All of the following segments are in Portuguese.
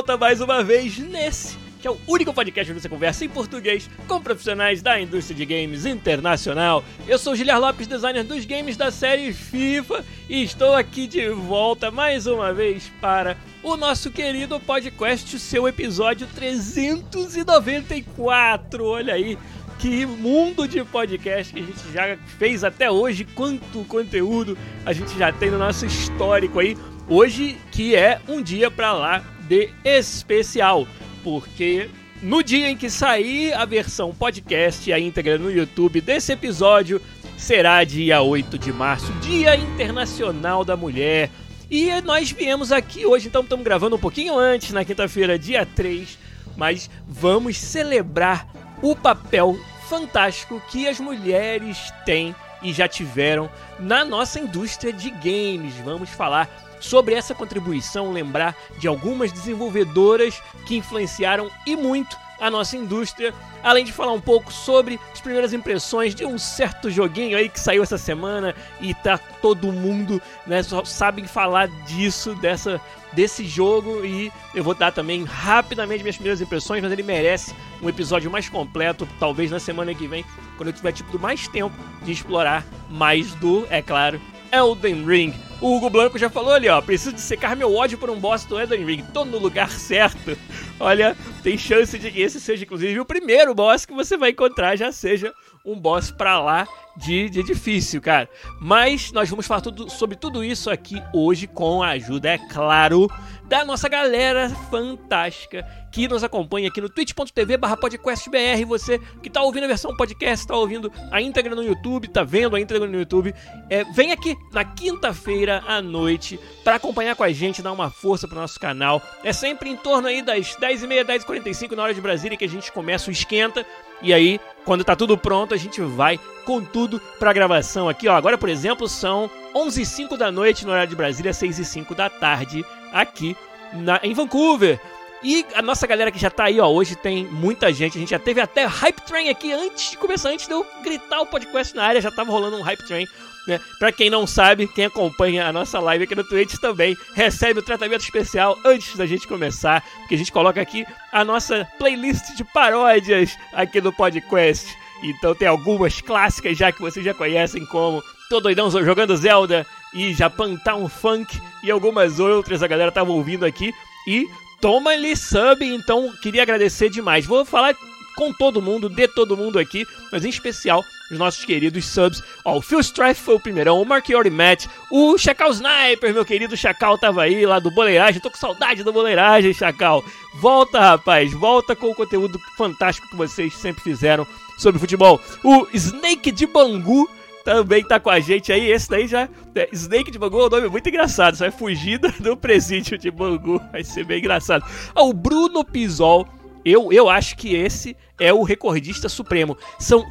Volta mais uma vez nesse que é o único podcast onde você conversa em português com profissionais da indústria de games internacional. Eu sou Giliar Lopes, designer dos games da série FIFA, e estou aqui de volta mais uma vez para o nosso querido podcast, seu episódio 394. Olha aí, que mundo de podcast que a gente já fez até hoje, quanto conteúdo a gente já tem no nosso histórico aí. Hoje que é um dia para lá especial, porque no dia em que sair a versão podcast, a íntegra no YouTube desse episódio, será dia 8 de março, Dia Internacional da Mulher. E nós viemos aqui hoje, então estamos gravando um pouquinho antes, na quinta-feira, dia 3, mas vamos celebrar o papel fantástico que as mulheres têm e já tiveram na nossa indústria de games. Vamos falar sobre essa contribuição, lembrar de algumas desenvolvedoras que influenciaram e muito a nossa indústria, além de falar um pouco sobre as primeiras impressões de um certo joguinho aí que saiu essa semana e tá todo mundo, né, só sabem falar disso, dessa desse jogo e eu vou dar também rapidamente minhas primeiras impressões, mas ele merece um episódio mais completo, talvez na semana que vem, quando eu tiver tipo mais tempo de explorar mais do, é claro, Elden Ring. O Hugo Blanco já falou ali, ó, preciso de secar meu ódio por um boss do Elden Ring. Tô no lugar certo. Olha, tem chance de que esse seja inclusive o primeiro boss que você vai encontrar, já seja um boss pra lá de, de difícil, cara. Mas nós vamos falar tudo, sobre tudo isso aqui hoje com a ajuda, é claro, da nossa galera fantástica que nos acompanha aqui no twitch.tv barra podcastbr. Você que tá ouvindo a versão podcast, tá ouvindo a íntegra no YouTube, tá vendo a íntegra no YouTube, é, vem aqui na quinta-feira à noite para acompanhar com a gente, dar uma força pro nosso canal. É sempre em torno aí das 10h30, 10h45 na hora de Brasília que a gente começa o esquenta. E aí, quando tá tudo pronto, a gente vai com tudo pra gravação aqui, ó. Agora, por exemplo, são 11h05 da noite no horário de Brasília, 6h05 da tarde aqui na, em Vancouver. E a nossa galera que já tá aí, ó, hoje tem muita gente. A gente já teve até Hype Train aqui antes de começar, antes de eu gritar o podcast na área, já tava rolando um Hype Train. Né? Pra quem não sabe, quem acompanha a nossa live aqui no Twitch também recebe o tratamento especial antes da gente começar, porque a gente coloca aqui a nossa playlist de paródias aqui no podcast. Então tem algumas clássicas já que vocês já conhecem, como Tô Doidão Jogando Zelda e Japan Town Funk e algumas outras a galera tava ouvindo aqui. E toma-lhe sub, então queria agradecer demais. Vou falar com todo mundo, de todo mundo aqui, mas em especial os nossos queridos subs. Ó, o Phil Strife foi o primeirão, o Marchiori Matt, o Chacal Sniper, meu querido Chacal tava aí lá do Boleiragem. Tô com saudade do Boleiragem, Chacal. Volta, rapaz, volta com o conteúdo fantástico que vocês sempre fizeram sobre futebol. O Snake de Bangu também tá com a gente aí. Esse daí já. É, Snake de Bangu é um nome muito engraçado. Você vai fugir do presídio de Bangu. Vai ser bem engraçado. Ah, o Bruno Pisol. Eu, eu acho que esse é o recordista supremo. São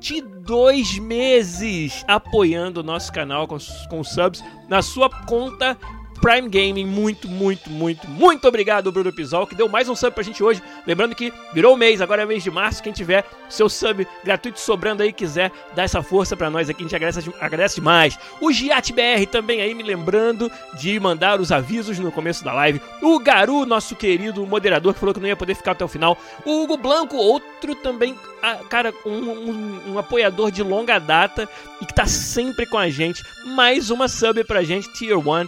22 meses apoiando o nosso canal com, com subs na sua conta Prime Gaming, muito, muito, muito, muito obrigado, Bruno Pisol, que deu mais um sub pra gente hoje. Lembrando que virou mês, agora é mês de março. Quem tiver seu sub gratuito sobrando aí, quiser dar essa força pra nós aqui, a gente agradece, agradece demais. O Giat BR também aí, me lembrando de mandar os avisos no começo da live. O Garu, nosso querido moderador, que falou que não ia poder ficar até o final. O Hugo Blanco, outro também, cara, um, um, um apoiador de longa data e que tá sempre com a gente. Mais uma sub pra gente, Tier 1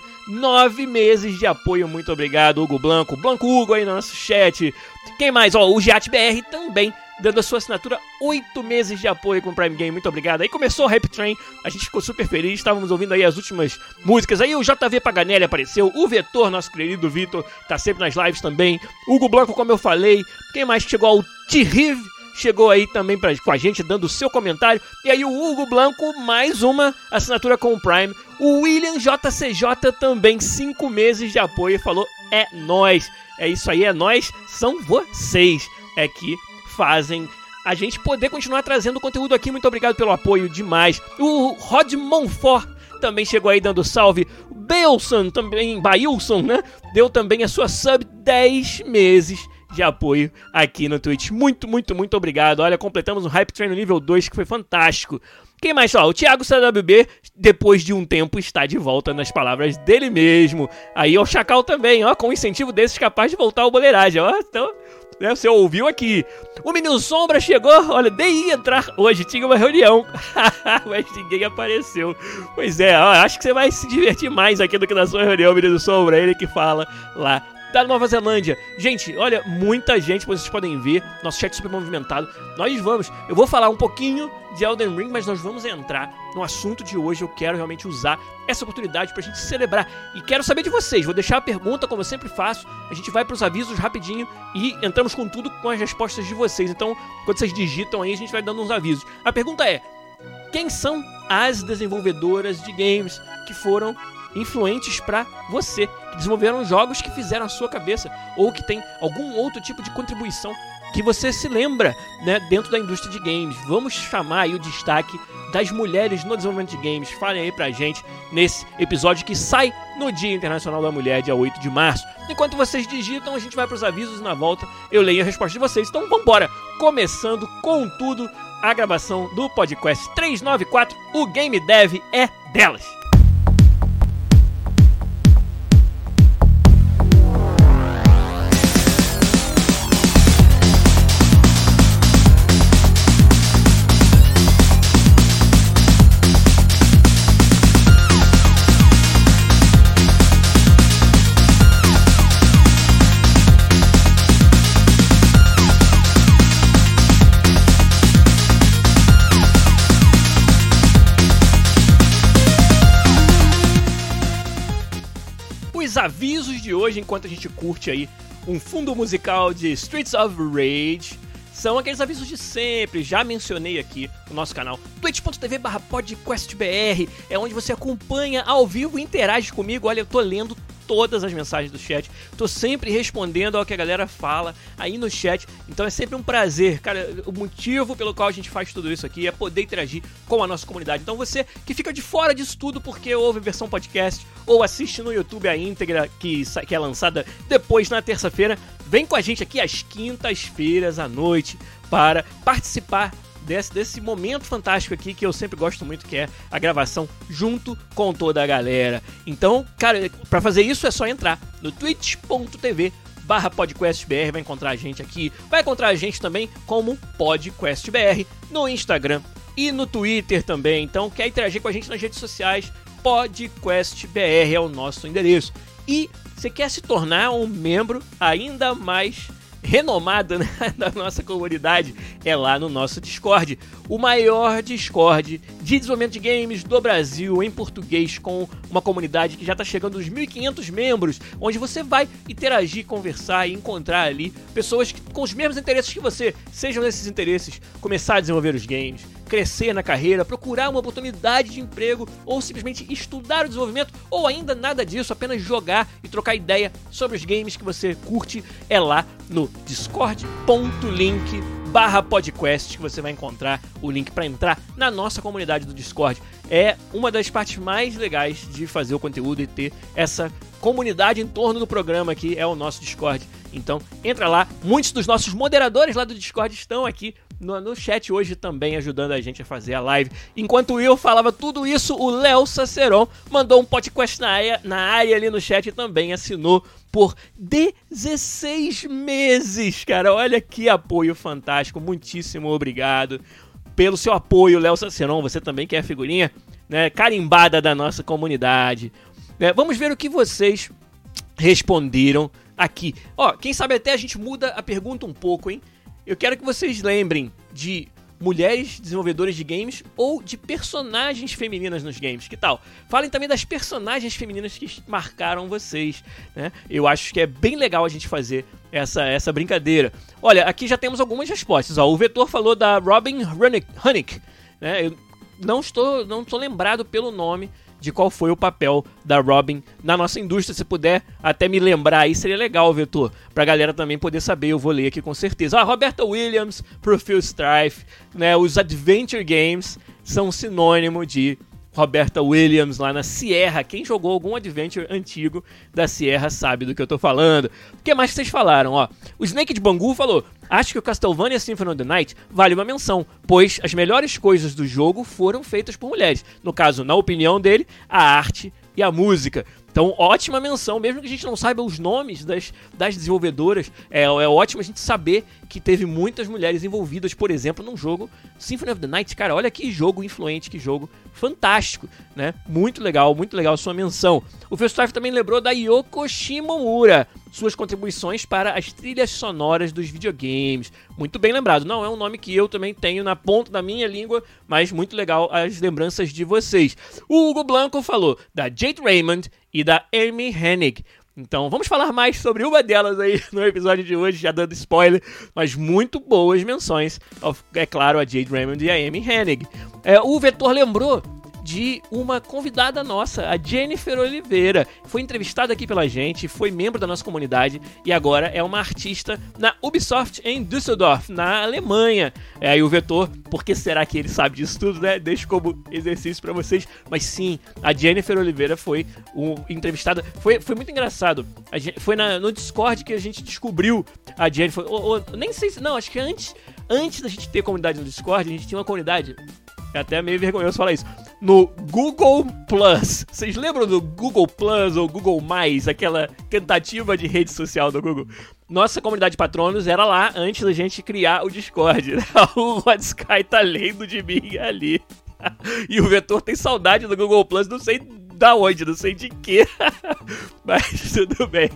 nove meses de apoio. Muito obrigado, Hugo Blanco. Blanco Hugo aí no nosso chat. Quem mais? Ó, o GiatBR também dando a sua assinatura oito meses de apoio com o Prime Game. Muito obrigado. Aí começou o Hype Train, a gente ficou super feliz, estávamos ouvindo aí as últimas músicas. Aí o JV Paganelli apareceu, o Vetor, nosso querido Vitor, tá sempre nas lives também. Hugo Blanco, como eu falei. Quem mais chegou ao T-Riv? Chegou aí também pra, com a gente, dando o seu comentário. E aí o Hugo Blanco, mais uma assinatura com o Prime. O William JCJ também, cinco meses de apoio, falou: é nós. É isso aí, é nós, são vocês. É que fazem a gente poder continuar trazendo conteúdo aqui. Muito obrigado pelo apoio demais. O Rod Monfort também chegou aí dando salve. Belson também, Bailson, né? Deu também a sua sub 10 meses de apoio aqui no Twitch. Muito, muito, muito obrigado. Olha, completamos o Hype Train no nível 2, que foi fantástico. Quem mais? Ó, o Thiago CWB, depois de um tempo, está de volta nas palavras dele mesmo. Aí, o Chacal também, ó, com incentivo desses capaz de voltar ao boleiragem, ó. Então, né, você ouviu aqui. O Menino Sombra chegou, olha, nem ia entrar hoje, tinha uma reunião. Mas ninguém apareceu. Pois é, ó, acho que você vai se divertir mais aqui do que na sua reunião, Menino Sombra. Ele que fala lá da Nova Zelândia. Gente, olha, muita gente, vocês podem ver, nosso chat super movimentado. Nós vamos, eu vou falar um pouquinho de Elden Ring, mas nós vamos entrar no assunto de hoje. Eu quero realmente usar essa oportunidade pra gente celebrar. E quero saber de vocês. Vou deixar a pergunta, como eu sempre faço. A gente vai pros avisos rapidinho e entramos com tudo com as respostas de vocês. Então, quando vocês digitam aí, a gente vai dando uns avisos. A pergunta é: quem são as desenvolvedoras de games que foram influentes para você, desenvolveram jogos que fizeram a sua cabeça ou que tem algum outro tipo de contribuição que você se lembra, né, dentro da indústria de games. Vamos chamar aí o destaque das mulheres no desenvolvimento de games. Falem aí pra gente nesse episódio que sai no Dia Internacional da Mulher, dia 8 de março. Enquanto vocês digitam, a gente vai pros avisos na volta eu leio a resposta de vocês. Então vambora! Começando com tudo a gravação do podcast 394, o Game Dev é delas. Avisos de hoje, enquanto a gente curte aí um fundo musical de Streets of Rage, são aqueles avisos de sempre. Já mencionei aqui no nosso canal twitch.tv podcastbr, é onde você acompanha ao vivo e interage comigo. Olha, eu tô lendo todas as mensagens do chat. Tô sempre respondendo ao que a galera fala aí no chat. Então é sempre um prazer. Cara, o motivo pelo qual a gente faz tudo isso aqui é poder interagir com a nossa comunidade. Então você que fica de fora disso tudo porque ouve versão podcast ou assiste no YouTube a íntegra que, que é lançada depois na terça-feira, vem com a gente aqui às quintas-feiras à noite para participar desse, desse momento fantástico aqui que eu sempre gosto muito, que é a gravação junto com toda a galera. Então, cara, para fazer isso é só entrar no twitch.tv barra podcastbr, vai encontrar a gente aqui, vai encontrar a gente também como podcastbr no Instagram e no Twitter também. Então, quer interagir com a gente nas redes sociais, podcastbr é o nosso endereço. E você quer se tornar um membro ainda mais renomada né, da nossa comunidade é lá no nosso Discord. O maior Discord de desenvolvimento de games do Brasil em português, com uma comunidade que já está chegando aos 1.500 membros, onde você vai interagir, conversar e encontrar ali pessoas que, com os mesmos interesses que você, sejam esses interesses, começar a desenvolver os games, crescer na carreira, procurar uma oportunidade de emprego ou simplesmente estudar o desenvolvimento ou ainda nada disso, apenas jogar e trocar ideia sobre os games que você curte é lá no discord.link barra podcast que você vai encontrar o link para entrar na nossa comunidade do Discord. É uma das partes mais legais de fazer o conteúdo e ter essa comunidade em torno do programa aqui, é o nosso Discord. Então, entra lá. Muitos dos nossos moderadores lá do Discord estão aqui no, no chat hoje também ajudando a gente a fazer a live. Enquanto eu falava tudo isso, o Léo Saceron mandou um podcast na área, na área ali no chat e também assinou por 16 meses, cara. Olha que apoio fantástico. Muitíssimo obrigado pelo seu apoio, Léo Saceron. Você também quer a figurinha né, carimbada da nossa comunidade. É, vamos ver o que vocês responderam aqui. Ó, quem sabe até a gente muda a pergunta um pouco, hein? Eu quero que vocês lembrem de mulheres desenvolvedoras de games ou de personagens femininas nos games. Que tal? Falem também das personagens femininas que marcaram vocês. Né? Eu acho que é bem legal a gente fazer essa, essa brincadeira. Olha, aqui já temos algumas respostas. Ó, o Vetor falou da Robin Hunnick. Né? Eu não estou, não estou lembrado pelo nome de qual foi o papel da Robin na nossa indústria. Se puder até me lembrar aí, seria legal, Vetor, pra galera também poder saber. Eu vou ler aqui com certeza. Ah, Roberta Williams, pro Phil Strife, né? Os Adventure Games são sinônimo de Roberta Williams lá na Sierra. Quem jogou algum adventure antigo da Sierra sabe do que eu tô falando. O que mais que vocês falaram? Ó, o Snake de Bangu falou: Acho que o Castlevania Symphony of the Night vale uma menção, pois as melhores coisas do jogo foram feitas por mulheres. No caso, na opinião dele, a arte e a música. Então, ótima menção, mesmo que a gente não saiba os nomes das, das desenvolvedoras, é, é ótimo a gente saber que teve muitas mulheres envolvidas, por exemplo, num jogo Symphony of the Night. Cara, olha que jogo influente, que jogo fantástico, né? Muito legal, muito legal a sua menção. O Festival também lembrou da Yoko Shimomura, suas contribuições para as trilhas sonoras dos videogames. Muito bem lembrado. Não é um nome que eu também tenho na ponta da minha língua, mas muito legal as lembranças de vocês. O Hugo Blanco falou da Jade Raymond e da Amy Hennig. Então vamos falar mais sobre uma delas aí no episódio de hoje, já dando spoiler, mas muito boas menções, é claro, a Jade Raymond e a Amy Hennig. É, o Vetor lembrou de uma convidada nossa, a Jennifer Oliveira. Foi entrevistada aqui pela gente, foi membro da nossa comunidade e agora é uma artista na Ubisoft em Düsseldorf, na Alemanha. É aí o Vetor, porque será que ele sabe disso tudo, né? Deixo como exercício para vocês. Mas sim, a Jennifer Oliveira foi um, entrevistada. Foi, foi muito engraçado. Gente, foi na, no Discord que a gente descobriu a Jennifer. Ou, ou, nem sei se. Não, acho que antes, antes da gente ter comunidade no Discord, a gente tinha uma comunidade. É até meio vergonhoso falar isso no Google Plus. Vocês lembram do Google Plus ou Google Mais, aquela tentativa de rede social do Google? Nossa comunidade de patronos era lá antes da gente criar o Discord. o Rod Sky tá lendo de mim ali. e o Vetor tem saudade do Google Plus, não sei da onde, não sei de quê. Mas tudo bem.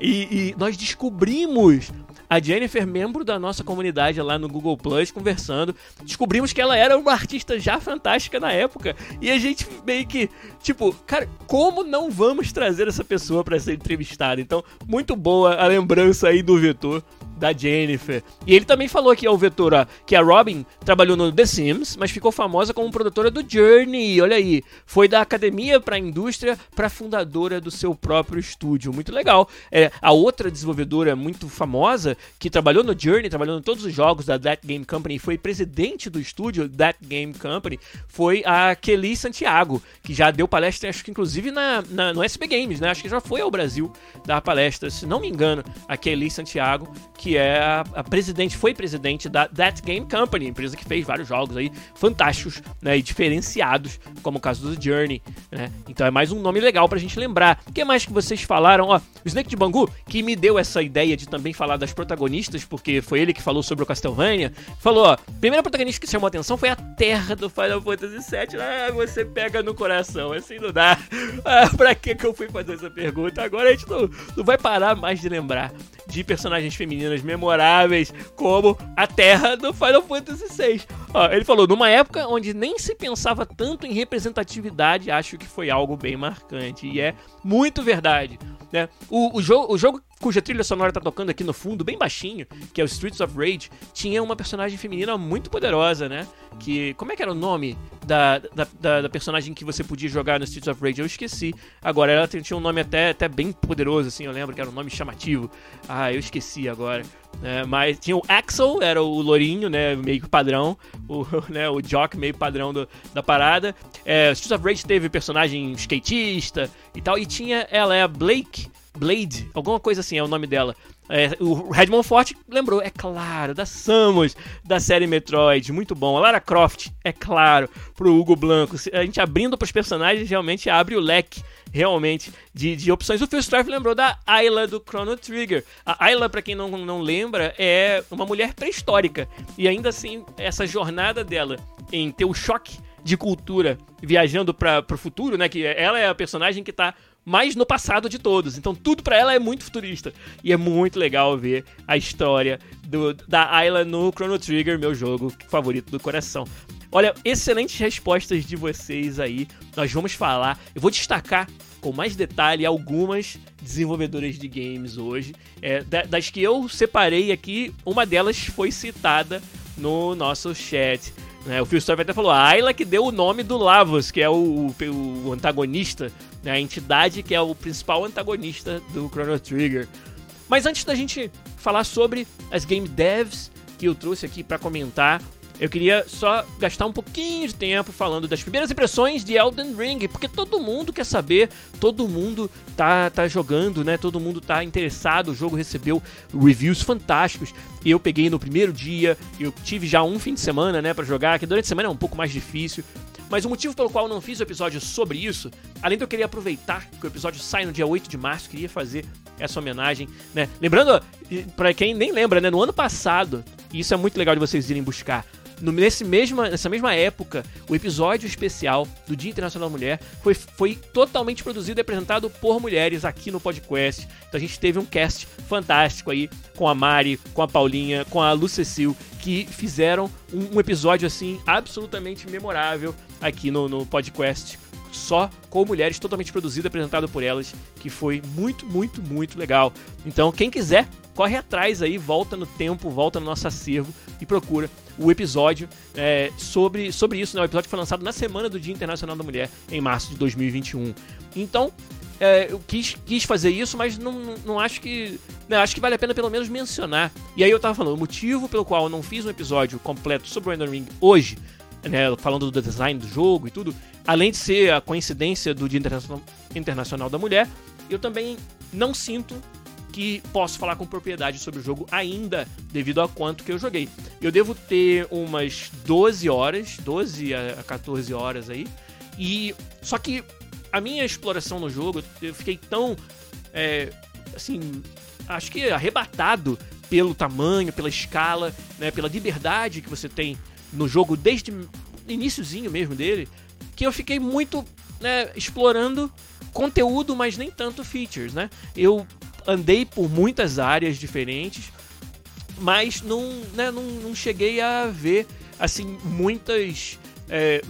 E, e nós descobrimos a Jennifer, membro da nossa comunidade lá no Google Plus, conversando. Descobrimos que ela era uma artista já fantástica na época. E a gente meio que, tipo, cara, como não vamos trazer essa pessoa para ser entrevistada? Então, muito boa a lembrança aí do Vetor da Jennifer. E ele também falou aqui ao Vetor que a Robin trabalhou no The Sims, mas ficou famosa como produtora do Journey. Olha aí, foi da academia para a indústria para fundadora do seu próprio estúdio. Muito legal. É, a outra desenvolvedora muito famosa que trabalhou no Journey, trabalhou em todos os jogos da That Game Company, foi presidente do estúdio That Game Company, foi a Kelly Santiago, que já deu palestra, acho que inclusive na, na no SB Games, né? Acho que já foi ao Brasil dar palestra, se não me engano, a Kelly Santiago, que que é a, a, presidente, foi presidente da That Game Company, empresa que fez vários jogos aí fantásticos, né, e diferenciados, como o caso do Journey, né? Então é mais um nome legal pra gente lembrar. O que mais que vocês falaram? Ó, o Snake de Bangu, que me deu essa ideia de também falar das protagonistas, porque foi ele que falou sobre o Castlevania, falou, ó, a primeira protagonista que chamou atenção foi a Terra do Final Fantasy VII. Ah, você pega no coração, assim não dá. Ah, pra que que eu fui fazer essa pergunta? Agora a gente não, não vai parar mais de lembrar de personagens femininas memoráveis como a Terra do Final Fantasy VI. Ó, ele falou, numa época onde nem se pensava tanto em representatividade, acho que foi algo bem marcante. E é muito verdade. Né? O, o, jogo, o jogo cuja trilha sonora tá tocando aqui no fundo, bem baixinho, que é o Streets of Rage, tinha uma personagem feminina muito poderosa, né? Que. Como é que era o nome da, da, da, da personagem que você podia jogar no Streets of Rage? Eu esqueci. Agora, ela tinha um nome até, até bem poderoso, assim, eu lembro que era um nome chamativo. Ah, eu esqueci agora. É, mas tinha o Axel, era o lourinho, né? Meio padrão. O, né, o Jock, meio padrão do, da parada. É, Streets of Rage teve personagem skatista e tal. E tinha ela, é a Blake Blade, alguma coisa assim é o nome dela. É, o Redmond Forte lembrou, é claro, da Samus, da série Metroid, muito bom. A Lara Croft, é claro, pro Hugo Blanco. A gente abrindo pros personagens realmente abre o leque realmente de, de opções. O Phil Strife lembrou da Ayla do Chrono Trigger. A Ayla, para quem não, não lembra, é uma mulher pré-histórica. E ainda assim, essa jornada dela em ter o choque de cultura viajando para o futuro, né? Que ela é a personagem que tá mas no passado de todos. Então tudo para ela é muito futurista. E é muito legal ver a história do, da Ayla no Chrono Trigger, meu jogo favorito do coração. Olha, excelentes respostas de vocês aí. Nós vamos falar. Eu vou destacar com mais detalhe algumas desenvolvedoras de games hoje. É, das que eu separei aqui, uma delas foi citada no nosso chat. Né? O Phil Storm até falou, a Ayla que deu o nome do Lavos, que é o, o, o antagonista, né? a entidade que é o principal antagonista do Chrono Trigger. Mas antes da gente falar sobre as game devs que eu trouxe aqui para comentar, eu queria só gastar um pouquinho de tempo falando das primeiras impressões de Elden Ring, porque todo mundo quer saber, todo mundo tá, tá jogando, né? Todo mundo tá interessado. O jogo recebeu reviews fantásticos. Eu peguei no primeiro dia, eu tive já um fim de semana, né, para jogar, que durante a semana é um pouco mais difícil. Mas o motivo pelo qual eu não fiz o episódio sobre isso, além de eu querer aproveitar que o episódio sai no dia 8 de março, queria fazer essa homenagem, né? Lembrando, para quem nem lembra, né, no ano passado, e isso é muito legal de vocês irem buscar no, nesse mesma, nessa mesma época, o episódio especial do Dia Internacional da Mulher foi, foi totalmente produzido e apresentado por mulheres aqui no podcast. Então a gente teve um cast fantástico aí com a Mari, com a Paulinha, com a Lucecil, que fizeram um, um episódio assim absolutamente memorável aqui no, no podcast só com mulheres, totalmente produzido, apresentado por elas, que foi muito, muito, muito legal. Então, quem quiser, corre atrás aí, volta no tempo, volta no nosso acervo e procura o episódio é, sobre, sobre isso. Né? O episódio foi lançado na semana do Dia Internacional da Mulher, em março de 2021. Então, é, eu quis, quis fazer isso, mas não, não acho que. Né, acho que vale a pena pelo menos mencionar. E aí eu tava falando, o motivo pelo qual eu não fiz um episódio completo sobre o Elden Ring hoje, né, falando do design do jogo e tudo, além de ser a coincidência do Dia Internacional, da Mulher, eu também não sinto que posso falar com propriedade sobre o jogo ainda, devido a quanto que eu joguei. Eu devo ter umas 12 horas, 12 a 14 horas aí. E só que a minha exploração no jogo, eu fiquei tão é, assim, acho que arrebatado pelo tamanho, pela escala, né, pela liberdade que você tem no jogo desde o iníciozinho mesmo dele, que eu fiquei muito né, explorando conteúdo, mas nem tanto features, né? Eu andei por muitas áreas diferentes, mas não, né, não, não cheguei a ver assim muitas é,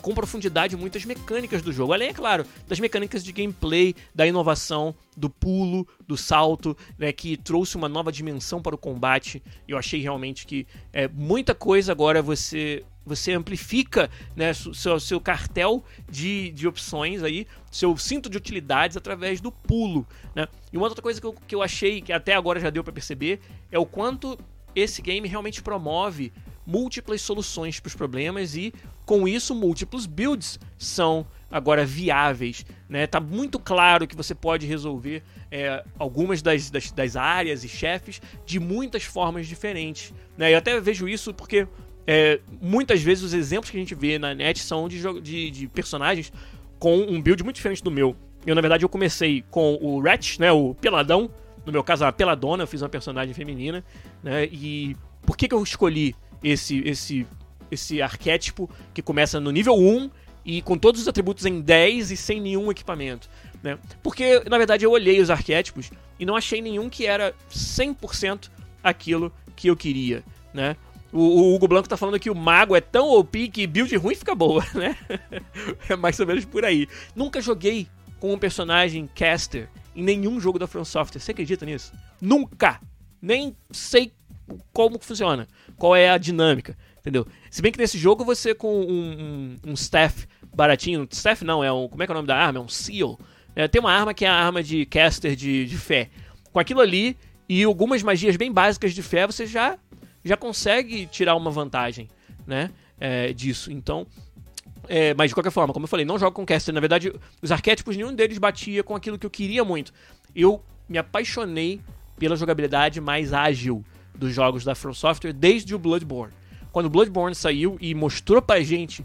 com profundidade muitas mecânicas do jogo. Além, é claro, das mecânicas de gameplay, da inovação, do pulo, do salto, né, que trouxe uma nova dimensão para o combate. Eu achei realmente que é, muita coisa agora você você amplifica né, seu, seu cartel de, de opções aí, seu cinto de utilidades através do pulo. Né? E uma outra coisa que eu, que eu achei, que até agora já deu para perceber, é o quanto esse game realmente promove múltiplas soluções para os problemas e, com isso, múltiplos builds são agora viáveis. Né? Tá muito claro que você pode resolver é, algumas das, das, das, áreas e chefes de muitas formas diferentes. Né? Eu até vejo isso porque é, muitas vezes os exemplos que a gente vê na net são de, de, de, personagens com um build muito diferente do meu. Eu, na verdade, eu comecei com o Ratch, né, o peladão. No meu caso, a peladona, eu fiz uma personagem feminina. Né, e por que, que eu escolhi esse, esse, esse arquétipo que começa no nível 1 e com todos os atributos em 10 e sem nenhum equipamento. Né? Porque, na verdade, eu olhei os arquétipos e não achei nenhum que era 100% aquilo que eu queria. Né? O, Hugo Blanco tá falando que o mago é tão OP que build ruim fica boa, né? é mais ou menos por aí. Nunca joguei com um personagem caster em nenhum jogo da From Software. Você acredita nisso? Nunca! Nem sei como funciona, qual é a dinâmica, entendeu? Se bem que nesse jogo você com um, um, um staff baratinho, staff não, é um, como é que é o nome da arma? É um seal. É, tem uma arma que é a arma de caster de, de fé. Com aquilo ali e algumas magias bem básicas de fé, você já, já consegue tirar uma vantagem, né? É, disso. Então, é, mas de qualquer forma, como eu falei, não jogo com caster. Na verdade, os arquétipos, nenhum deles batia com aquilo que eu queria muito. Eu me apaixonei pela jogabilidade mais ágil dos jogos da From Software desde o Bloodborne. Quando o Bloodborne saiu e mostrou pra gente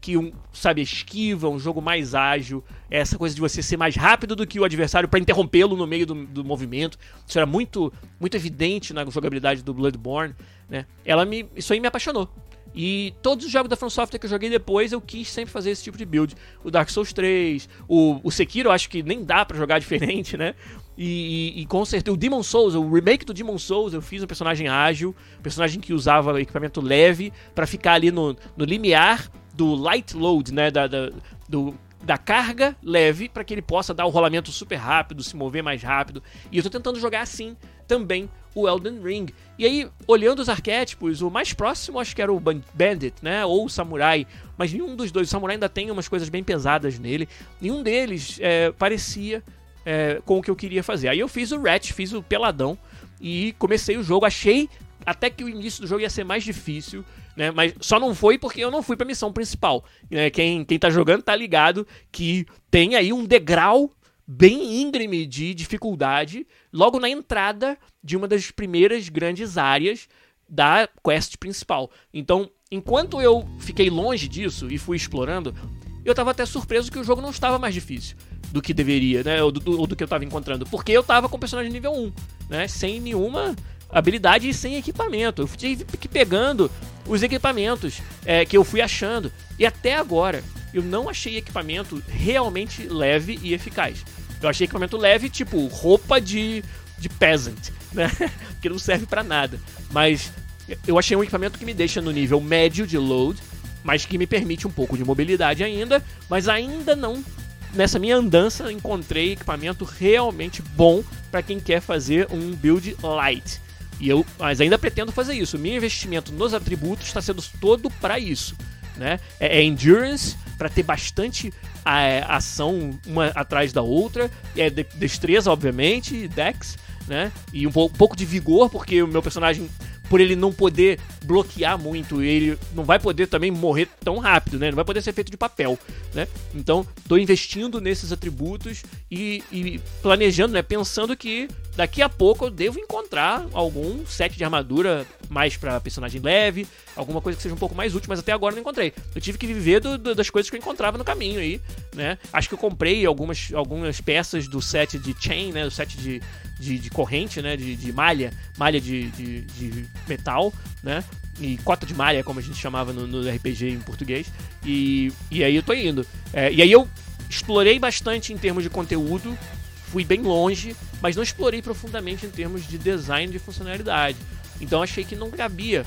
que um, sabe, esquiva, um jogo mais ágil, essa coisa de você ser mais rápido do que o adversário para interrompê-lo no meio do, do, movimento. Isso era muito, muito evidente na jogabilidade do Bloodborne, né? Ela me, isso aí me apaixonou. E todos os jogos da From Software que eu joguei depois, eu quis sempre fazer esse tipo de build. O Dark Souls 3, o, o Sekiro, eu acho que nem dá para jogar diferente, né? E, e, e, com certeza, o Demon Souls, o remake do Demon Souls, eu fiz um personagem ágil, um personagem que usava equipamento leve para ficar ali no, no limiar do light load, né? Da, da do, da carga leve para que ele possa dar o rolamento super rápido, se mover mais rápido. E eu tô tentando jogar assim também o Elden Ring. E aí, olhando os arquétipos, o mais próximo acho que era o Bandit, né? Ou o Samurai. Mas nenhum dos dois. O Samurai ainda tem umas coisas bem pesadas nele. Nenhum deles é, parecia é, com o que eu queria fazer. Aí eu fiz o Ratch, fiz o Peladão e comecei o jogo. Achei até que o início do jogo ia ser mais difícil, né? Mas só não foi porque eu não fui pra missão principal. Né? Quem, quem tá jogando tá ligado que tem aí um degrau bem íngreme de dificuldade logo na entrada de uma das primeiras grandes áreas da quest principal. Então, enquanto eu fiquei longe disso e fui explorando, eu tava até surpreso que o jogo não estava mais difícil do que deveria, né? Ou do, do que eu tava encontrando. Porque eu tava com personagem nível 1, né? Sem nenhuma habilidade e sem equipamento. Eu tive que pegando os equipamentos é, que eu fui achando. E até agora, eu não achei equipamento realmente leve e eficaz. Eu achei equipamento leve, tipo roupa de, de peasant, né? que não serve para nada. Mas eu achei um equipamento que me deixa no nível médio de load, mas que me permite um pouco de mobilidade ainda, mas ainda não nessa minha andança encontrei equipamento realmente bom para quem quer fazer um build light. E eu, mas ainda pretendo fazer isso. O meu investimento nos atributos está sendo todo para isso, né? É, é endurance para ter bastante é, ação uma atrás da outra, é de, destreza obviamente, dex, né? E um pouco de vigor porque o meu personagem por ele não poder bloquear muito, ele não vai poder também morrer tão rápido, né? Não vai poder ser feito de papel, né? Então, estou investindo nesses atributos e, e, planejando, né? Pensando que daqui a pouco eu devo encontrar algum set de armadura mais para personagem leve, alguma coisa que seja um pouco mais útil, mas até agora não encontrei. Eu tive que viver do, do, das coisas que eu encontrava no caminho aí, né? Acho que eu comprei algumas, algumas peças do set de chain, né? Do set de, de, de corrente, né? De, de malha, malha de, de, de metal, né? E cota de malha, como a gente chamava no, no RPG em português. E, e aí eu tô indo. É, e aí eu explorei bastante em termos de conteúdo, fui bem longe, mas não explorei profundamente em termos de design de funcionalidade. Então achei que não cabia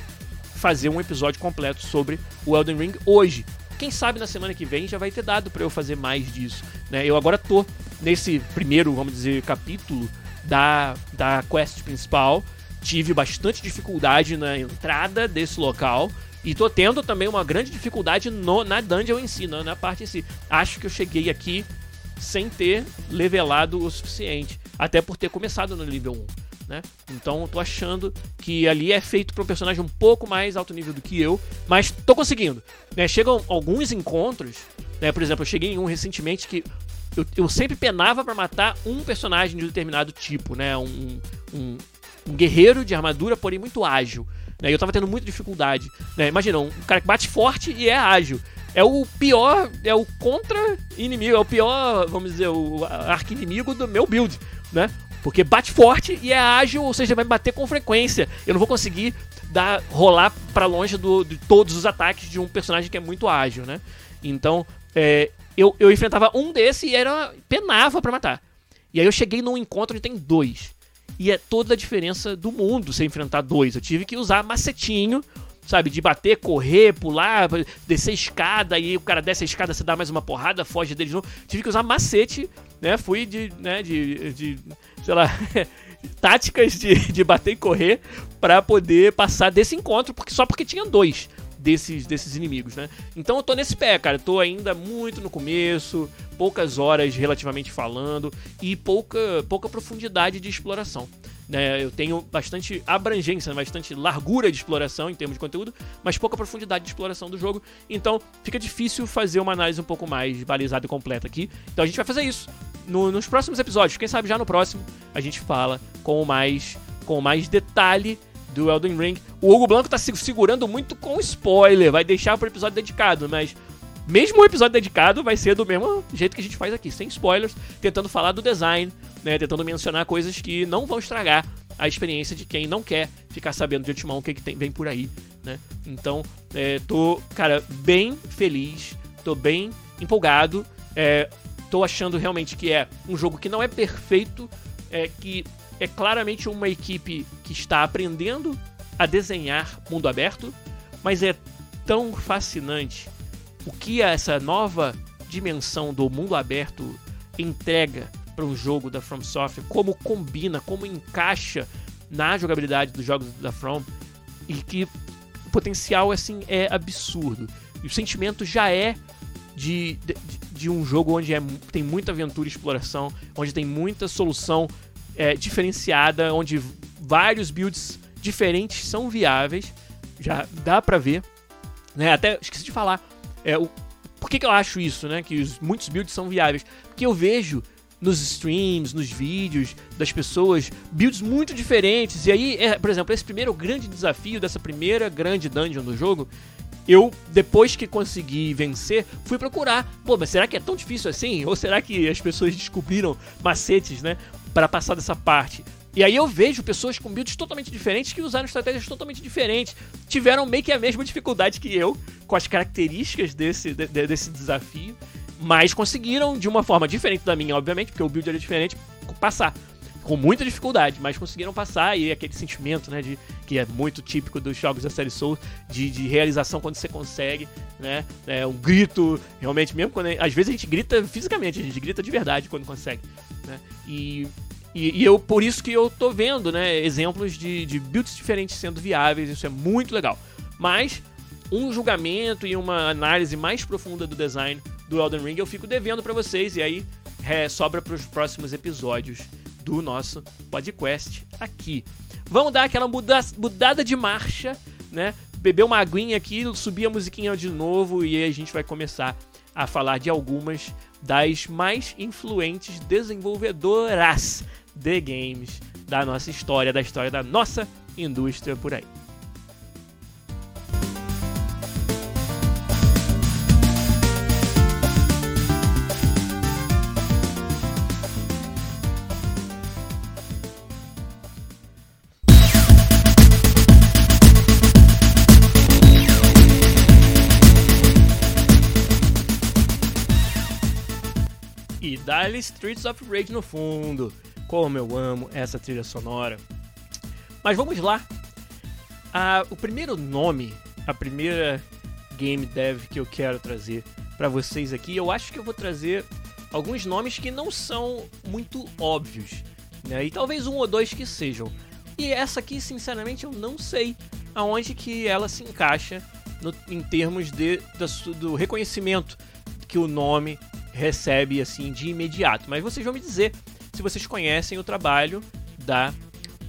fazer um episódio completo sobre o Elden Ring hoje. Quem sabe na semana que vem já vai ter dado para eu fazer mais disso. Né? Eu agora tô nesse primeiro, vamos dizer, capítulo da, da quest principal tive bastante dificuldade na entrada desse local. E tô tendo também uma grande dificuldade no, na dungeon em si, na, na parte em si. Acho que eu cheguei aqui sem ter levelado o suficiente. Até por ter começado no nível 1. Né? Então tô achando que ali é feito para um personagem um pouco mais alto nível do que eu, mas tô conseguindo. Né? Chegam alguns encontros, né? por exemplo, eu cheguei em um recentemente que eu, eu sempre penava para matar um personagem de um determinado tipo, né? Um, um, um guerreiro de armadura, porém muito ágil. Né? Eu tava tendo muita dificuldade. Né? Imagina, um cara que bate forte e é ágil. É o pior, é o contra-inimigo, é o pior, vamos dizer, o arqui-inimigo do meu build, né? Porque bate forte e é ágil, ou seja, vai bater com frequência. Eu não vou conseguir dar rolar para longe do, de todos os ataques de um personagem que é muito ágil, né? Então, é, eu, eu enfrentava um desse e era penava para matar. E aí eu cheguei num encontro onde tem dois. E é toda a diferença do mundo você enfrentar dois. Eu tive que usar macetinho, sabe? De bater, correr, pular, descer escada, e o cara desce a escada, você dá mais uma porrada, foge dele de novo. Tive que usar macete, né? Fui de, né, de, de sei lá, táticas de, de bater e correr para poder passar desse encontro, porque só porque tinha dois desses, desses inimigos, né? Então eu tô nesse pé, cara. Eu tô ainda muito no começo, poucas horas relativamente falando e pouca, pouca profundidade de exploração. Né, eu tenho bastante abrangência, bastante largura de exploração em termos de conteúdo, mas pouca profundidade de exploração do jogo. Então fica difícil fazer uma análise um pouco mais balizada e completa aqui. Então a gente vai fazer isso no, nos próximos episódios. Quem sabe já no próximo a gente fala com mais, com mais detalhe do Elden Ring. O Hugo Blanco tá se segurando muito com spoiler, vai deixar pro episódio dedicado, mas mesmo o episódio dedicado vai ser do mesmo jeito que a gente faz aqui, sem spoilers, tentando falar do design, né, tentando mencionar coisas que não vão estragar a experiência de quem não quer ficar sabendo de antemão o que, que tem, vem por aí né? Então, é, tô, cara, bem feliz, tô bem empolgado, é, tô achando realmente que é um jogo que não é perfeito, é que é claramente uma equipe que está aprendendo a desenhar mundo aberto, mas é tão fascinante o que essa nova dimensão do mundo aberto entrega para um jogo da From Software, como combina, como encaixa na jogabilidade dos jogos da From e que o potencial assim é absurdo. E o sentimento já é de, de, de um jogo onde é, tem muita aventura e exploração, onde tem muita solução é, diferenciada, onde vários builds diferentes são viáveis. Já dá pra ver. Né? Até esqueci de falar. É, o, por que, que eu acho isso, né? Que os, muitos builds são viáveis? Porque eu vejo nos streams, nos vídeos das pessoas, builds muito diferentes. E aí, é, por exemplo, esse primeiro grande desafio dessa primeira grande dungeon do jogo, eu, depois que consegui vencer, fui procurar. Pô, mas será que é tão difícil assim? Ou será que as pessoas descobriram macetes, né? Para passar dessa parte. E aí eu vejo pessoas com builds totalmente diferentes que usaram estratégias totalmente diferentes. Tiveram meio que a mesma dificuldade que eu, com as características desse, de, desse desafio mas conseguiram, de uma forma diferente da minha, obviamente, porque o build era diferente, passar. Com muita dificuldade, mas conseguiram passar e aquele sentimento, né, de que é muito típico dos jogos da série Soul, de, de realização quando você consegue, né, é um grito, realmente mesmo quando às vezes a gente grita fisicamente, a gente grita de verdade quando consegue, né, e e, e, eu, por isso que eu tô vendo, né, exemplos de, de builds diferentes sendo viáveis, isso é muito legal. Mas um julgamento e uma análise mais profunda do design do Elden Ring eu fico devendo para vocês e aí é, sobra para os próximos episódios do nosso podcast aqui. Vamos dar aquela muda mudada de marcha, né? Beber uma aguinha aqui, subir a musiquinha de novo e aí a gente vai começar a falar de algumas das mais influentes desenvolvedoras de games da nossa história, da história da nossa indústria por aí. Dali Streets of Rage no fundo. Como eu amo essa trilha sonora. Mas vamos lá. Ah, o primeiro nome, a primeira game dev que eu quero trazer para vocês aqui, eu acho que eu vou trazer alguns nomes que não são muito óbvios, né? E talvez um ou dois que sejam. E essa aqui, sinceramente, eu não sei aonde que ela se encaixa no, em termos de, do, do reconhecimento que o nome recebe assim de imediato. Mas vocês vão me dizer se vocês conhecem o trabalho da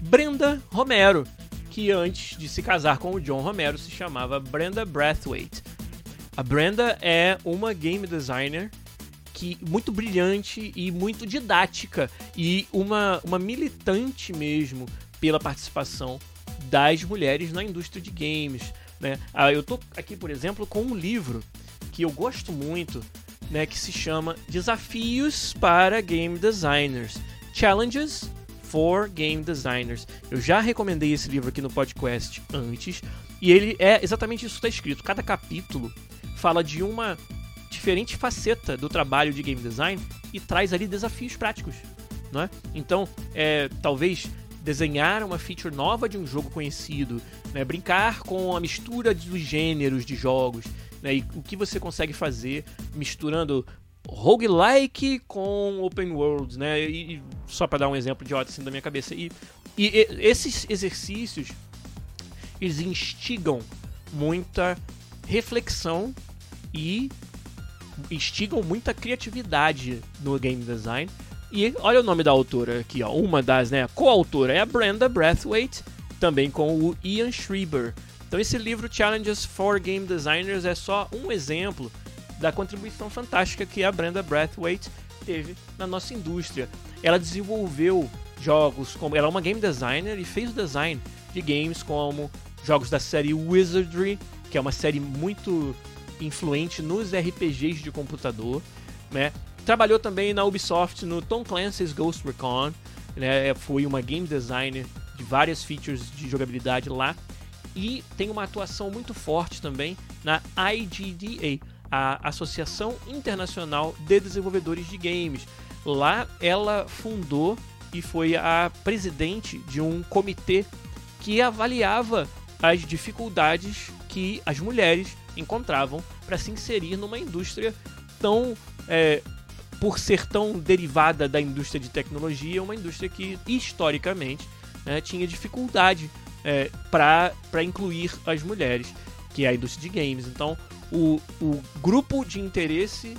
Brenda Romero, que antes de se casar com o John Romero se chamava Brenda Brathwaite. A Brenda é uma game designer que muito brilhante e muito didática e uma, uma militante mesmo pela participação das mulheres na indústria de games. Né? Ah, eu tô aqui, por exemplo, com um livro que eu gosto muito, né, que se chama Desafios para Game Designers. Challenges for Game Designers. Eu já recomendei esse livro aqui no podcast antes, e ele é exatamente isso que está escrito. Cada capítulo fala de uma diferente faceta do trabalho de game design e traz ali desafios práticos. Não é? Então, é, talvez desenhar uma feature nova de um jogo conhecido, né? brincar com a mistura dos gêneros de jogos, né? E o que você consegue fazer misturando roguelike com open worlds, né? E, e só para dar um exemplo idiota assim da minha cabeça. E, e, e esses exercícios eles instigam muita reflexão e instigam muita criatividade no game design. E olha o nome da autora aqui, ó, uma das, né, coautora é a Brenda Brathwaite, também com o Ian Schreiber. Então esse livro Challenges for Game Designers é só um exemplo da contribuição fantástica que a Brenda Brathwaite teve na nossa indústria. Ela desenvolveu jogos como ela é uma game designer e fez o design de games como jogos da série Wizardry, que é uma série muito influente nos RPGs de computador, né? Trabalhou também na Ubisoft no Tom Clancy's Ghost Recon, né? Foi uma game designer de várias features de jogabilidade lá e tem uma atuação muito forte também na IGDA, a Associação Internacional de Desenvolvedores de Games. Lá ela fundou e foi a presidente de um comitê que avaliava as dificuldades que as mulheres encontravam para se inserir numa indústria tão é, por ser tão derivada da indústria de tecnologia, uma indústria que historicamente né, tinha dificuldade é, para incluir as mulheres, que é a indústria de games. Então, o, o grupo de interesse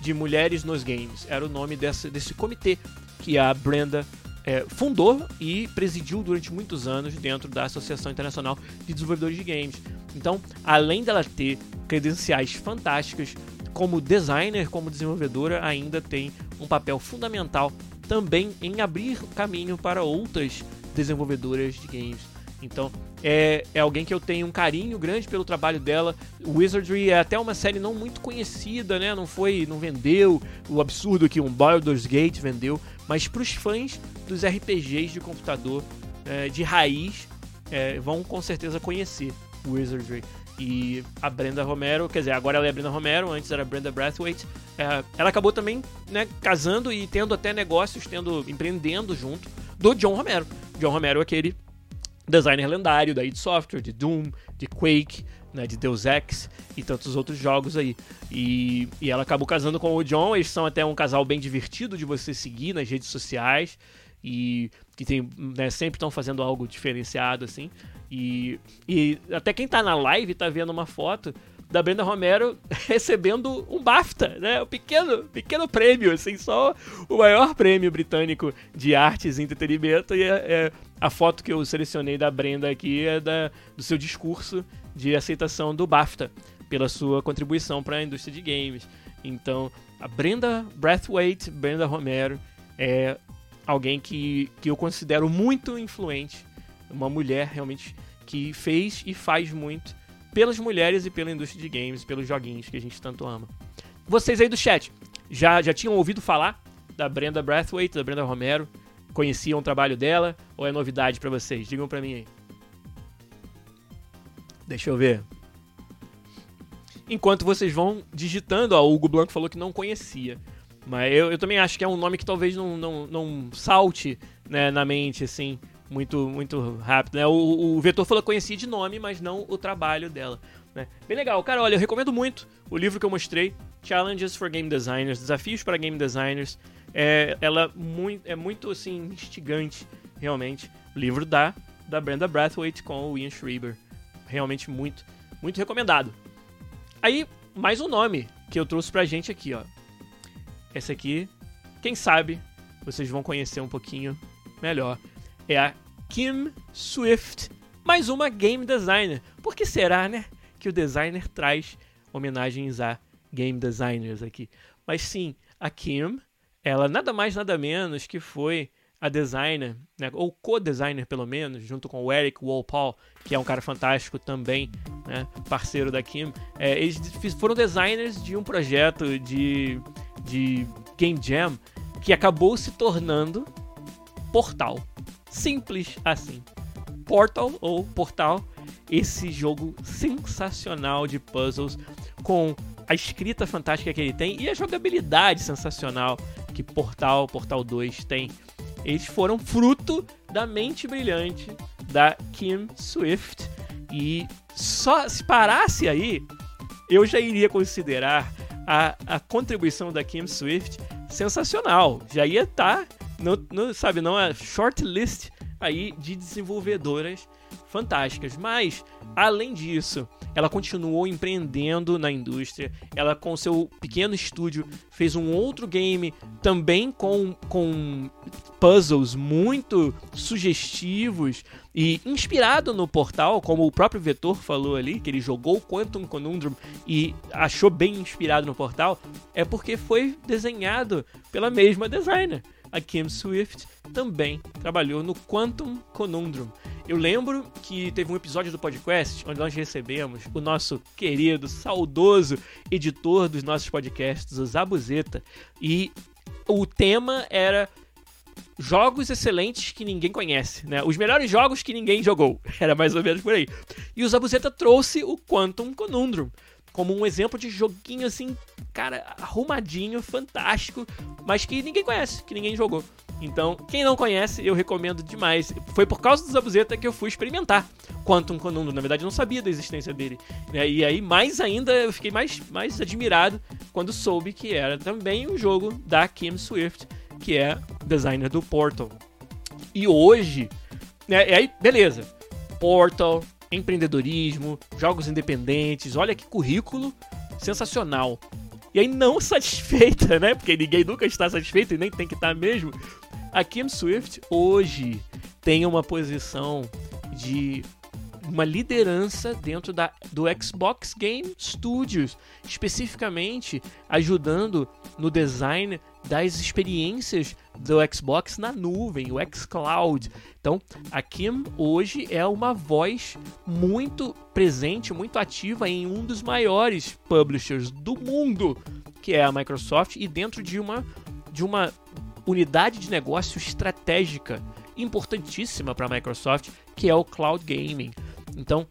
de mulheres nos games era o nome dessa, desse comitê que a Brenda é, fundou e presidiu durante muitos anos dentro da Associação Internacional de Desenvolvedores de Games. Então, além dela ter credenciais fantásticas como designer, como desenvolvedora, ainda tem um papel fundamental também em abrir caminho para outras desenvolvedoras de games. Então, é, é alguém que eu tenho um carinho grande pelo trabalho dela. Wizardry é até uma série não muito conhecida, né? Não foi, não vendeu o absurdo que um Baldur's Gate vendeu, mas para os fãs dos RPGs de computador é, de raiz é, vão com certeza conhecer Wizardry. E a Brenda Romero, quer dizer, agora ela é a Brenda Romero, antes era a Brenda Brathwaite. É, ela acabou também né, casando e tendo até negócios, tendo empreendendo junto do John Romero. John Romero é aquele designer lendário da id Software, de Doom, de Quake, né, de Deus Ex e tantos outros jogos aí. E, e ela acabou casando com o John, eles são até um casal bem divertido de você seguir nas redes sociais e que tem, né, sempre estão fazendo algo diferenciado assim. E, e até quem tá na live tá vendo uma foto da Brenda Romero recebendo um BAFTA, né? Um pequeno, pequeno prêmio, assim, só o maior prêmio britânico de artes e entretenimento. E é, é, a foto que eu selecionei da Brenda aqui é da, do seu discurso de aceitação do BAFTA pela sua contribuição para a indústria de games. Então, a Brenda Brathwaite, Brenda Romero, é alguém que, que eu considero muito influente, uma mulher realmente que fez e faz muito pelas mulheres e pela indústria de games, pelos joguinhos que a gente tanto ama. Vocês aí do chat, já, já tinham ouvido falar da Brenda Brathwaite, da Brenda Romero? Conheciam o trabalho dela ou é novidade para vocês? Digam para mim aí. Deixa eu ver. Enquanto vocês vão digitando, ó, o Hugo Blanco falou que não conhecia. Mas eu, eu também acho que é um nome que talvez não, não, não salte né, na mente, assim, muito, muito rápido. Né? O, o Vetor falou que conhecia de nome, mas não o trabalho dela. Né? Bem legal. Cara, olha, eu recomendo muito o livro que eu mostrei, Challenges for Game Designers, Desafios para Game Designers. É, ela muito, é muito, assim, instigante, realmente. O livro da, da Brenda Brathwaite com o Ian Schreiber. Realmente muito, muito recomendado. Aí, mais um nome que eu trouxe pra gente aqui, ó. Esse aqui, quem sabe, vocês vão conhecer um pouquinho melhor. É a Kim Swift, mais uma game designer. Por que será, né, que o designer traz homenagens a game designers aqui? Mas sim, a Kim, ela nada mais nada menos que foi a designer, né, ou co-designer pelo menos, junto com o Eric Walpole, que é um cara fantástico também, né, parceiro da Kim. É, eles foram designers de um projeto de, de Game Jam que acabou se tornando Portal. Simples assim. Portal ou Portal, esse jogo sensacional de puzzles com a escrita fantástica que ele tem e a jogabilidade sensacional que Portal, Portal 2 tem. Eles foram fruto da mente brilhante da Kim Swift e só se parasse aí, eu já iria considerar a, a contribuição da Kim Swift sensacional. Já ia estar tá no, no, sabe, não é shortlist aí de desenvolvedoras fantásticas. Mas, além disso, ela continuou empreendendo na indústria. Ela, com seu pequeno estúdio, fez um outro game também com, com puzzles muito sugestivos e inspirado no portal, como o próprio Vetor falou ali, que ele jogou Quantum Conundrum e achou bem inspirado no portal, é porque foi desenhado pela mesma designer a Kim Swift também trabalhou no Quantum Conundrum. Eu lembro que teve um episódio do podcast onde nós recebemos o nosso querido, saudoso editor dos nossos podcasts, o Zabuzeta, e o tema era jogos excelentes que ninguém conhece, né? Os melhores jogos que ninguém jogou. Era mais ou menos por aí. E o Zabuzeta trouxe o Quantum Conundrum como um exemplo de joguinho assim, cara, arrumadinho, fantástico, mas que ninguém conhece, que ninguém jogou. Então, quem não conhece, eu recomendo demais. Foi por causa do Zabuzeta que eu fui experimentar Quantum Conundrum. Na verdade, eu não sabia da existência dele. E aí, mais ainda, eu fiquei mais, mais admirado quando soube que era também um jogo da Kim Swift, que é designer do Portal. E hoje, né, e aí, beleza. Portal, empreendedorismo, jogos independentes, olha que currículo sensacional. E aí, não satisfeita, né? Porque ninguém nunca está satisfeito e nem tem que estar mesmo. A Kim Swift hoje tem uma posição de uma liderança dentro da, do Xbox Game Studios, especificamente ajudando no design das experiências do Xbox na nuvem, o xCloud. Então, a Kim hoje é uma voz muito presente, muito ativa em um dos maiores publishers do mundo, que é a Microsoft, e dentro de uma de uma unidade de negócio estratégica importantíssima para a Microsoft, que é o cloud gaming. Então,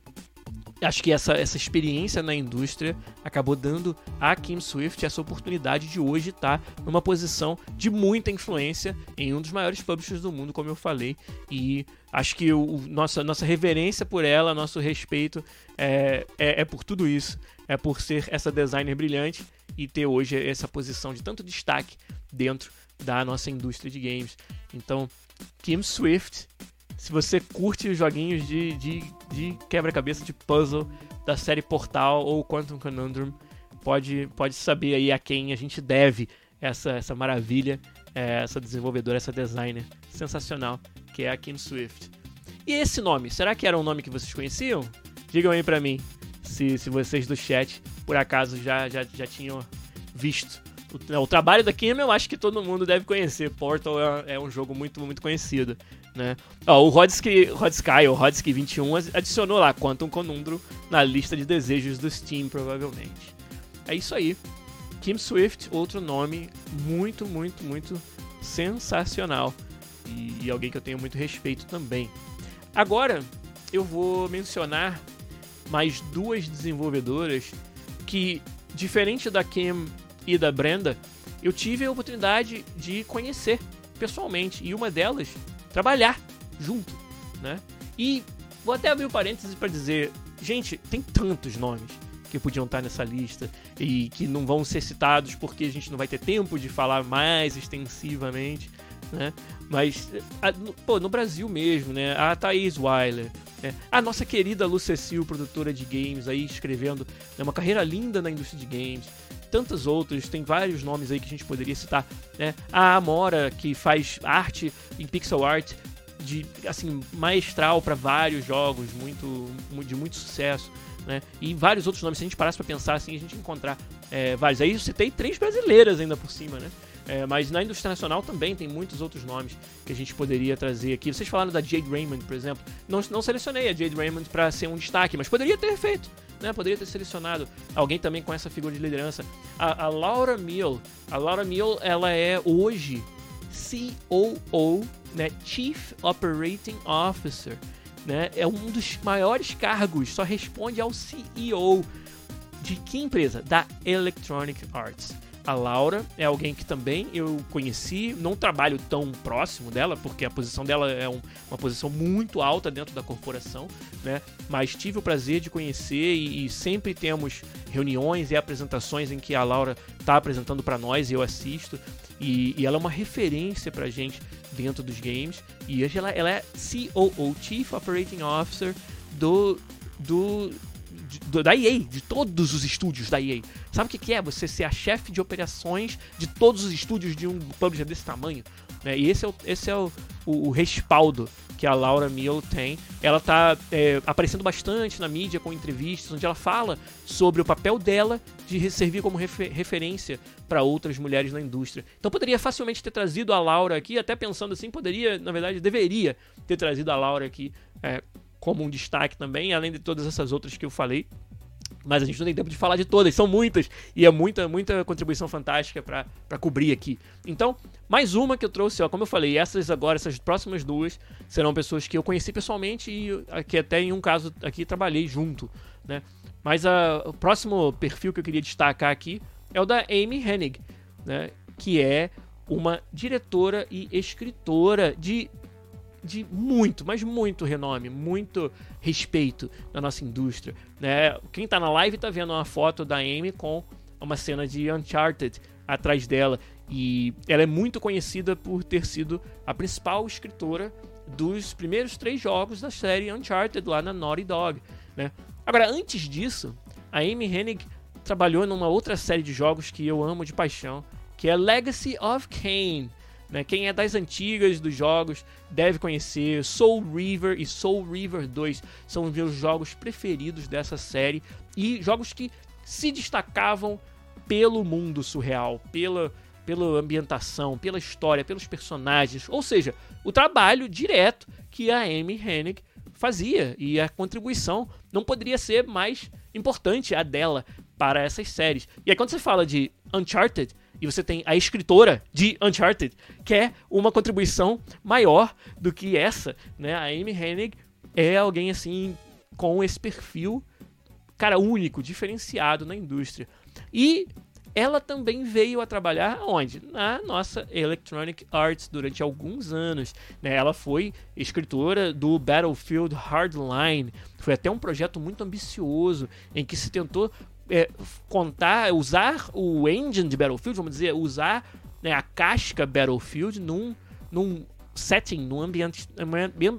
acho que essa, essa experiência na indústria acabou dando a Kim Swift essa oportunidade de hoje estar numa posição de muita influência em um dos maiores publishers do mundo, como eu falei. E acho que o, nossa, nossa reverência por ela, nosso respeito é, é, é por tudo isso. É por ser essa designer brilhante e ter hoje essa posição de tanto destaque dentro da nossa indústria de games. Então, Kim Swift se você curte os joguinhos de, de, de quebra-cabeça de puzzle da série Portal ou Quantum Conundrum, pode, pode saber aí a quem a gente deve essa, essa maravilha, é, essa desenvolvedora, essa designer sensacional, que é a Kim Swift. E esse nome, será que era um nome que vocês conheciam? Digam aí pra mim, se, se vocês do chat, por acaso, já, já, já tinham visto. O, o trabalho da Kim eu acho que todo mundo deve conhecer. Portal é, é um jogo muito, muito conhecido. Né? Ó, o Rodsky, Rodsky, o Rodsky 21 adicionou lá Quantum Conundrum na lista de desejos do Steam, provavelmente. É isso aí. Kim Swift, outro nome muito, muito, muito sensacional. E, e alguém que eu tenho muito respeito também. Agora, eu vou mencionar mais duas desenvolvedoras que, diferente da Kim e da Brenda, eu tive a oportunidade de conhecer pessoalmente. E uma delas trabalhar junto, né? E vou até abrir um parênteses para dizer, gente, tem tantos nomes que podiam estar nessa lista e que não vão ser citados porque a gente não vai ter tempo de falar mais extensivamente, né? Mas, a, no, pô, no Brasil mesmo, né? A Thaís Weiler, né? a nossa querida Lucecil, produtora de games, aí escrevendo né? uma carreira linda na indústria de games tantos outros, tem vários nomes aí que a gente poderia citar, né? A Amora, que faz arte em pixel art de assim maestral para vários jogos, muito de muito sucesso, né? E vários outros nomes, se a gente parasse para pensar assim, a gente encontrar é, vários. Aí eu citei três brasileiras ainda por cima, né? É, mas na indústria nacional também tem muitos outros nomes que a gente poderia trazer aqui. Vocês falaram da Jade Raymond, por exemplo. Não, não selecionei a Jade Raymond para ser um destaque, mas poderia ter feito né? Poderia ter selecionado alguém também com essa figura de liderança. A, a Laura Mill, a Laura Mill, ela é hoje COO, né? Chief Operating Officer, né? É um dos maiores cargos, só responde ao CEO. De que empresa? Da Electronic Arts. A Laura é alguém que também eu conheci, não trabalho tão próximo dela, porque a posição dela é um, uma posição muito alta dentro da corporação, né? Mas tive o prazer de conhecer e, e sempre temos reuniões e apresentações em que a Laura está apresentando para nós e eu assisto. E, e, ela é uma referência pra gente dentro dos games. E hoje ela, ela é COO, Chief Operating Officer do, do de, da EA, de todos os estúdios da EA. Sabe o que, que é? Você ser a chefe de operações de todos os estúdios de um publisher desse tamanho. Né? E esse é, o, esse é o, o, o respaldo que a Laura Mill tem. Ela está é, aparecendo bastante na mídia com entrevistas, onde ela fala sobre o papel dela de servir como refer referência para outras mulheres na indústria. Então poderia facilmente ter trazido a Laura aqui, até pensando assim, poderia, na verdade, deveria ter trazido a Laura aqui é, como um destaque também, além de todas essas outras que eu falei. Mas a gente não tem tempo de falar de todas, são muitas, e é muita, muita contribuição fantástica para cobrir aqui. Então, mais uma que eu trouxe, ó, como eu falei, essas agora, essas próximas duas, serão pessoas que eu conheci pessoalmente e que até em um caso aqui trabalhei junto, né? Mas a, o próximo perfil que eu queria destacar aqui é o da Amy Hennig, né? Que é uma diretora e escritora de de muito, mas muito renome, muito respeito na nossa indústria. Né? Quem está na live está vendo uma foto da Amy com uma cena de Uncharted atrás dela. E ela é muito conhecida por ter sido a principal escritora dos primeiros três jogos da série Uncharted lá na Naughty Dog. Né? Agora, antes disso, a Amy Hennig trabalhou numa outra série de jogos que eu amo de paixão, que é Legacy of Kain. Né? Quem é das antigas dos jogos deve conhecer. Soul River e Soul River 2 são os meus jogos preferidos dessa série e jogos que se destacavam pelo mundo surreal, pela, pela ambientação, pela história, pelos personagens. Ou seja, o trabalho direto que a Amy Hennig fazia e a contribuição não poderia ser mais importante a dela para essas séries. E aí quando você fala de Uncharted, e você tem a escritora de Uncharted, que é uma contribuição maior do que essa, né? A Amy Hennig é alguém assim com esse perfil, cara, único, diferenciado na indústria. E ela também veio a trabalhar onde? Na nossa Electronic Arts durante alguns anos. Né? Ela foi escritora do Battlefield Hardline. Foi até um projeto muito ambicioso em que se tentou é, contar, usar o engine de Battlefield, vamos dizer, usar né, a casca Battlefield num, num setting, numa ambiente,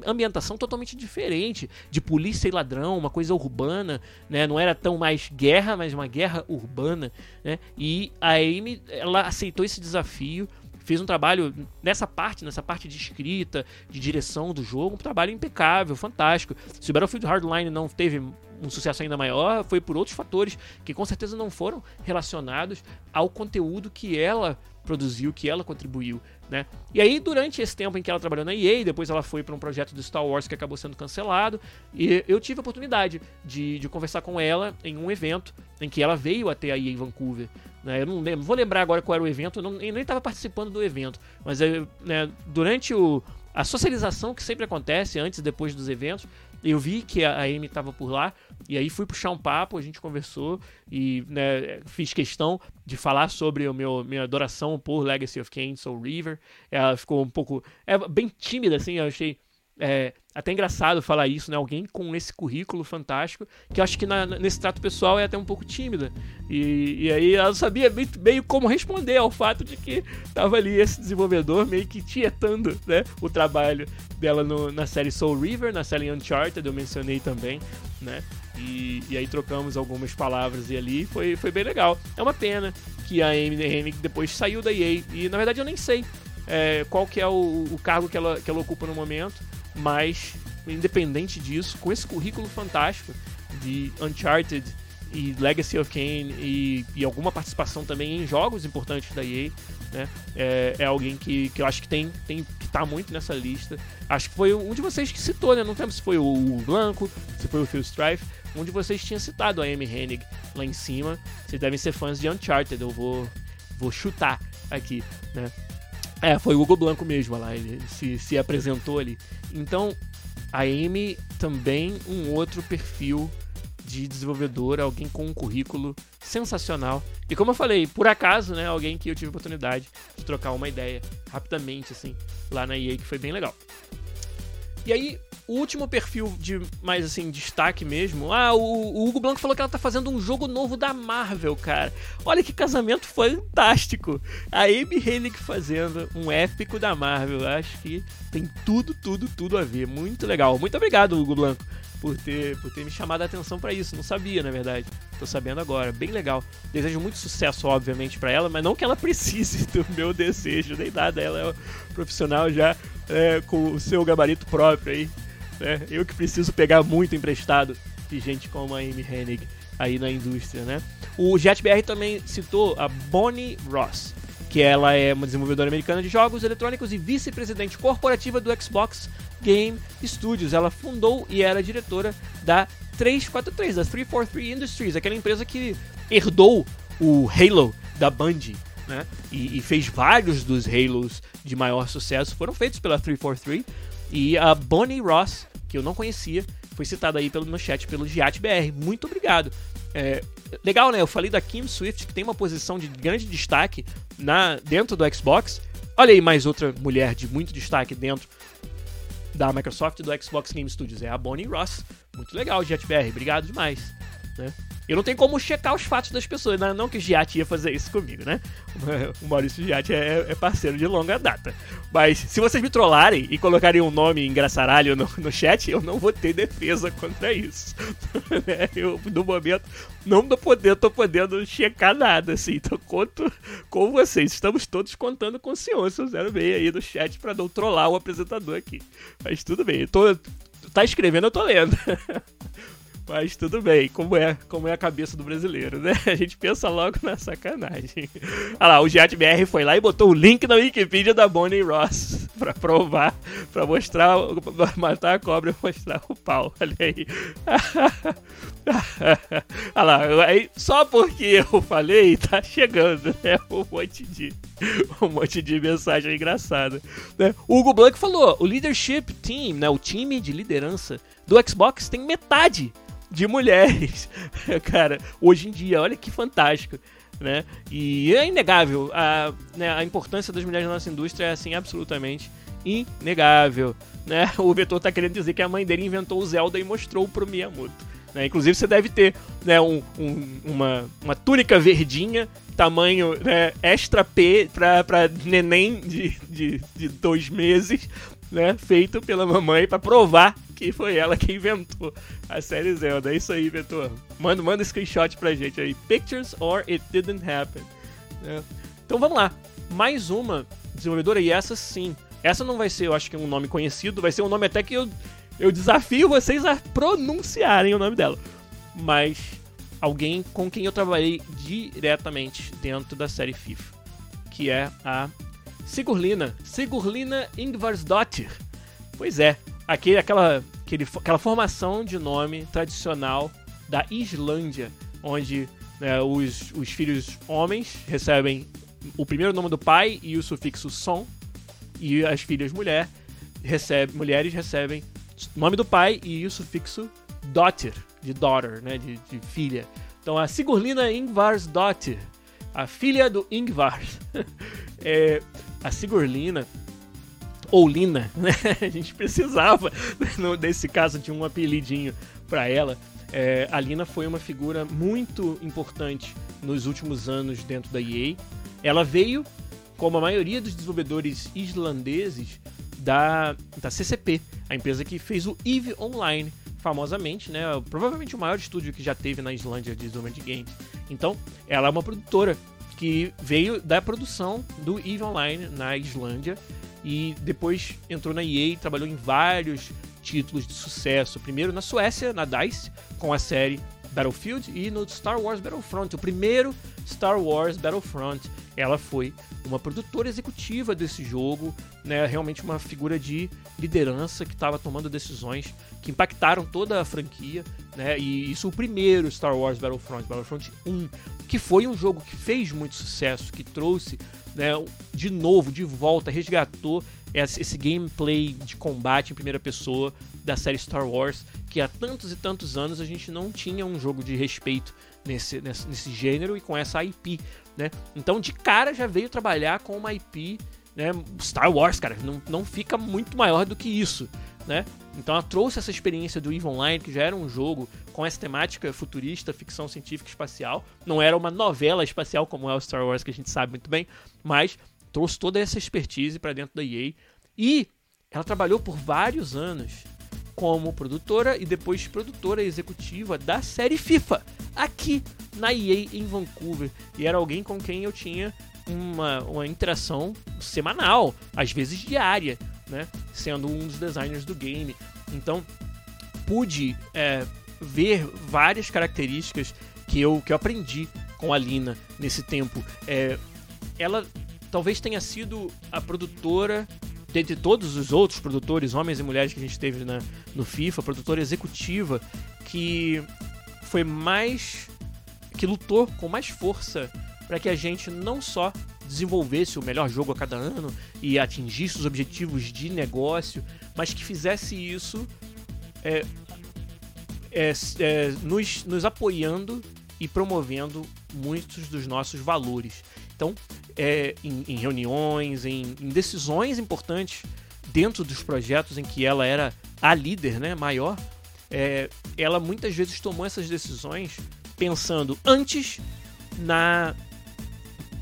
ambientação totalmente diferente, de polícia e ladrão, uma coisa urbana, né? Não era tão mais guerra, mas uma guerra urbana, né? E a Amy, ela aceitou esse desafio, fez um trabalho nessa parte, nessa parte de escrita, de direção do jogo, um trabalho impecável, fantástico. Se o Battlefield Hardline não teve um sucesso ainda maior, foi por outros fatores que com certeza não foram relacionados ao conteúdo que ela produziu, que ela contribuiu, né? E aí, durante esse tempo em que ela trabalhou na EA, depois ela foi para um projeto do Star Wars que acabou sendo cancelado, e eu tive a oportunidade de, de conversar com ela em um evento em que ela veio até a EA Vancouver. Né? Eu não lembro, vou lembrar agora qual era o evento, eu, não, eu nem estava participando do evento, mas né, durante o, a socialização que sempre acontece antes e depois dos eventos, eu vi que a Amy estava por lá e aí fui puxar um papo, a gente conversou e né, fiz questão de falar sobre o meu minha adoração por Legacy of Kain, Soul River. Ela ficou um pouco é bem tímida assim, eu achei é, até engraçado falar isso, né? Alguém com esse currículo fantástico, que eu acho que na, nesse trato pessoal é até um pouco tímida. E, e aí ela sabia meio, meio, como responder ao fato de que tava ali esse desenvolvedor meio que tietando né, o trabalho dela no, na série Soul River, na série Uncharted, eu mencionei também, né? E, e aí trocamos algumas palavras e ali foi, foi bem legal. É uma pena que a Amy depois saiu da EA. E na verdade eu nem sei é, qual que é o, o cargo que ela, que ela ocupa no momento mas independente disso, com esse currículo fantástico de Uncharted e Legacy of Kain e, e alguma participação também em jogos importantes da EA, né? É, é, alguém que, que eu acho que tem, tem que tá muito nessa lista. Acho que foi um de vocês que citou, né? Não lembro se foi o Blanco, se foi o Phil Strife. Um de vocês tinha citado a Amy Hennig lá em cima. Vocês devem ser fãs de Uncharted, eu vou, vou chutar aqui, né? É, foi o Hugo Blanco mesmo lá, ele se, se apresentou ali. Então, a Amy também um outro perfil de desenvolvedor, alguém com um currículo sensacional. E como eu falei, por acaso, né, alguém que eu tive oportunidade de trocar uma ideia rapidamente, assim, lá na EA, que foi bem legal. E aí, o último perfil de mais assim, destaque mesmo. Ah, o, o, Hugo Blanco falou que ela tá fazendo um jogo novo da Marvel, cara. Olha que casamento fantástico. A Amy Hennig fazendo um épico da Marvel. Acho que tem tudo, tudo, tudo a ver. Muito legal. Muito obrigado, Hugo Blanco, por ter, por ter me chamado a atenção para isso. Não sabia, na verdade. Tô sabendo agora. Bem legal. Desejo muito sucesso, obviamente, para ela, mas não que ela precise do meu desejo, nem nada. Ela é um profissional já é, com o seu gabarito próprio aí. Né? Eu que preciso pegar muito emprestado de gente como a Amy Hennig aí na indústria, né? O JetBR também citou a Bonnie Ross, que ela é uma desenvolvedora americana de jogos eletrônicos e vice-presidente corporativa do Xbox Game Studios. Ela fundou e era diretora da 343, da 343 Industries, aquela empresa que herdou o Halo da Band, né? E, e, fez vários dos Halos de maior sucesso, foram feitos pela 343. E a Bonnie Ross, que eu não conhecia, foi citada aí pelo, no chat pelo GiatBR. Muito obrigado. É, legal, né? Eu falei da Kim Swift, que tem uma posição de grande destaque na dentro do Xbox. Olha aí mais outra mulher de muito destaque dentro da Microsoft e do Xbox Game Studios. É a Bonnie Ross. Muito legal, GiatBR. Obrigado demais. Né? Eu não tenho como checar os fatos das pessoas, né? não que o Giat ia fazer isso comigo, né? O Maurício Giat é, é, parceiro de longa data. Mas se vocês me trollarem e colocarem um nome engraçaralho no, no chat, eu não vou ter defesa contra isso. Né? eu, no momento, não tô podendo, tô podendo checar nada, assim. Então conto com vocês. Estamos todos contando com o senhor, seu 06 aí no chat para não trollar o apresentador aqui. Mas tudo bem, eu tô, tá escrevendo, eu tô lendo. Mas tudo bem, como é, como é a cabeça do brasileiro, né? A gente pensa logo na sacanagem. Olha lá, o GiatBR foi lá e botou o link na Wikipedia da Bonnie Ross pra provar, pra mostrar, matar a cobra e mostrar o pau. Olha aí. Olha lá, aí, só porque eu falei, tá chegando, né? Um monte de, um monte de mensagem engraçada. Né? O Hugo Blank falou: o leadership team, né? O time de liderança do Xbox tem metade de mulheres. Cara, hoje em dia, olha que fantástico. Né? E é inegável a, né, a importância das mulheres na nossa indústria é assim absolutamente inegável. Né? O Vetor está querendo dizer que a mãe dele inventou o Zelda e mostrou pro Miyamoto. Né? Inclusive você deve ter né, um, um, uma, uma túnica verdinha, tamanho né, extra P para neném de, de, de dois meses, né, feito pela mamãe para provar que foi ela que inventou a série Zelda. É isso aí, inventor. Manda, manda screenshot pra gente aí. Pictures or it didn't happen. É. Então vamos lá. Mais uma desenvolvedora, e essa sim. Essa não vai ser, eu acho que um nome conhecido, vai ser um nome até que eu, eu desafio vocês a pronunciarem o nome dela. Mas alguém com quem eu trabalhei diretamente dentro da série FIFA, que é a Sigurlina, Sigurlina Ingvarsdottir. Pois é, aquele, aquela, aquele, aquela formação de nome tradicional da Islândia, onde né, os, os filhos homens recebem o primeiro nome do pai e o sufixo son, e as filhas mulher recebe, mulheres recebem nome do pai e o sufixo dottir, de daughter, né, de, de filha. Então a Sigurlina Ingvarsdottir, a filha do Ingvar, é, a Sigurlina ou Lina, né? A gente precisava, no, nesse caso, de um apelidinho para ela. É, a Lina foi uma figura muito importante nos últimos anos dentro da EA. Ela veio, como a maioria dos desenvolvedores islandeses, da, da CCP, a empresa que fez o EVE Online, famosamente, né? Provavelmente o maior estúdio que já teve na Islândia de desenvolvimento de games. Então, ela é uma produtora que veio da produção do EVE Online na Islândia e depois entrou na EA e trabalhou em vários títulos de sucesso. Primeiro na Suécia, na DICE, com a série Battlefield, e no Star Wars Battlefront, o primeiro Star Wars Battlefront. Ela foi uma produtora executiva desse jogo, né, realmente uma figura de liderança que estava tomando decisões que impactaram toda a franquia, né, e isso o primeiro Star Wars Battlefront, Battlefront 1, que foi um jogo que fez muito sucesso, que trouxe né, de novo, de volta, resgatou esse gameplay de combate em primeira pessoa da série Star Wars, que há tantos e tantos anos a gente não tinha um jogo de respeito nesse, nesse, nesse gênero e com essa IP, né? Então, de cara já veio trabalhar com uma IP, né? Star Wars, cara, não, não fica muito maior do que isso, né? Então ela trouxe essa experiência do EVE Online, que já era um jogo com essa temática futurista, ficção científica espacial. Não era uma novela espacial como é o Star Wars, que a gente sabe muito bem, mas trouxe toda essa expertise para dentro da EA. E ela trabalhou por vários anos como produtora e depois produtora executiva da série FIFA, aqui na EA em Vancouver. E era alguém com quem eu tinha uma, uma interação semanal, às vezes diária né? Sendo um dos designers do game. Então, pude é, ver várias características que eu, que eu aprendi com a Lina nesse tempo. É, ela talvez tenha sido a produtora dentre todos os outros produtores, homens e mulheres que a gente teve na, no FIFA, produtora executiva que foi mais. que lutou com mais força para que a gente não só desenvolvesse o melhor jogo a cada ano e atingisse os objetivos de negócio, mas que fizesse isso é, é, é, nos, nos apoiando e promovendo muitos dos nossos valores. Então, é, em, em, reuniões, em, em, decisões importantes dentro dos projetos em que ela era a líder né, maior, é, ela muitas vezes tomou essas decisões pensando antes na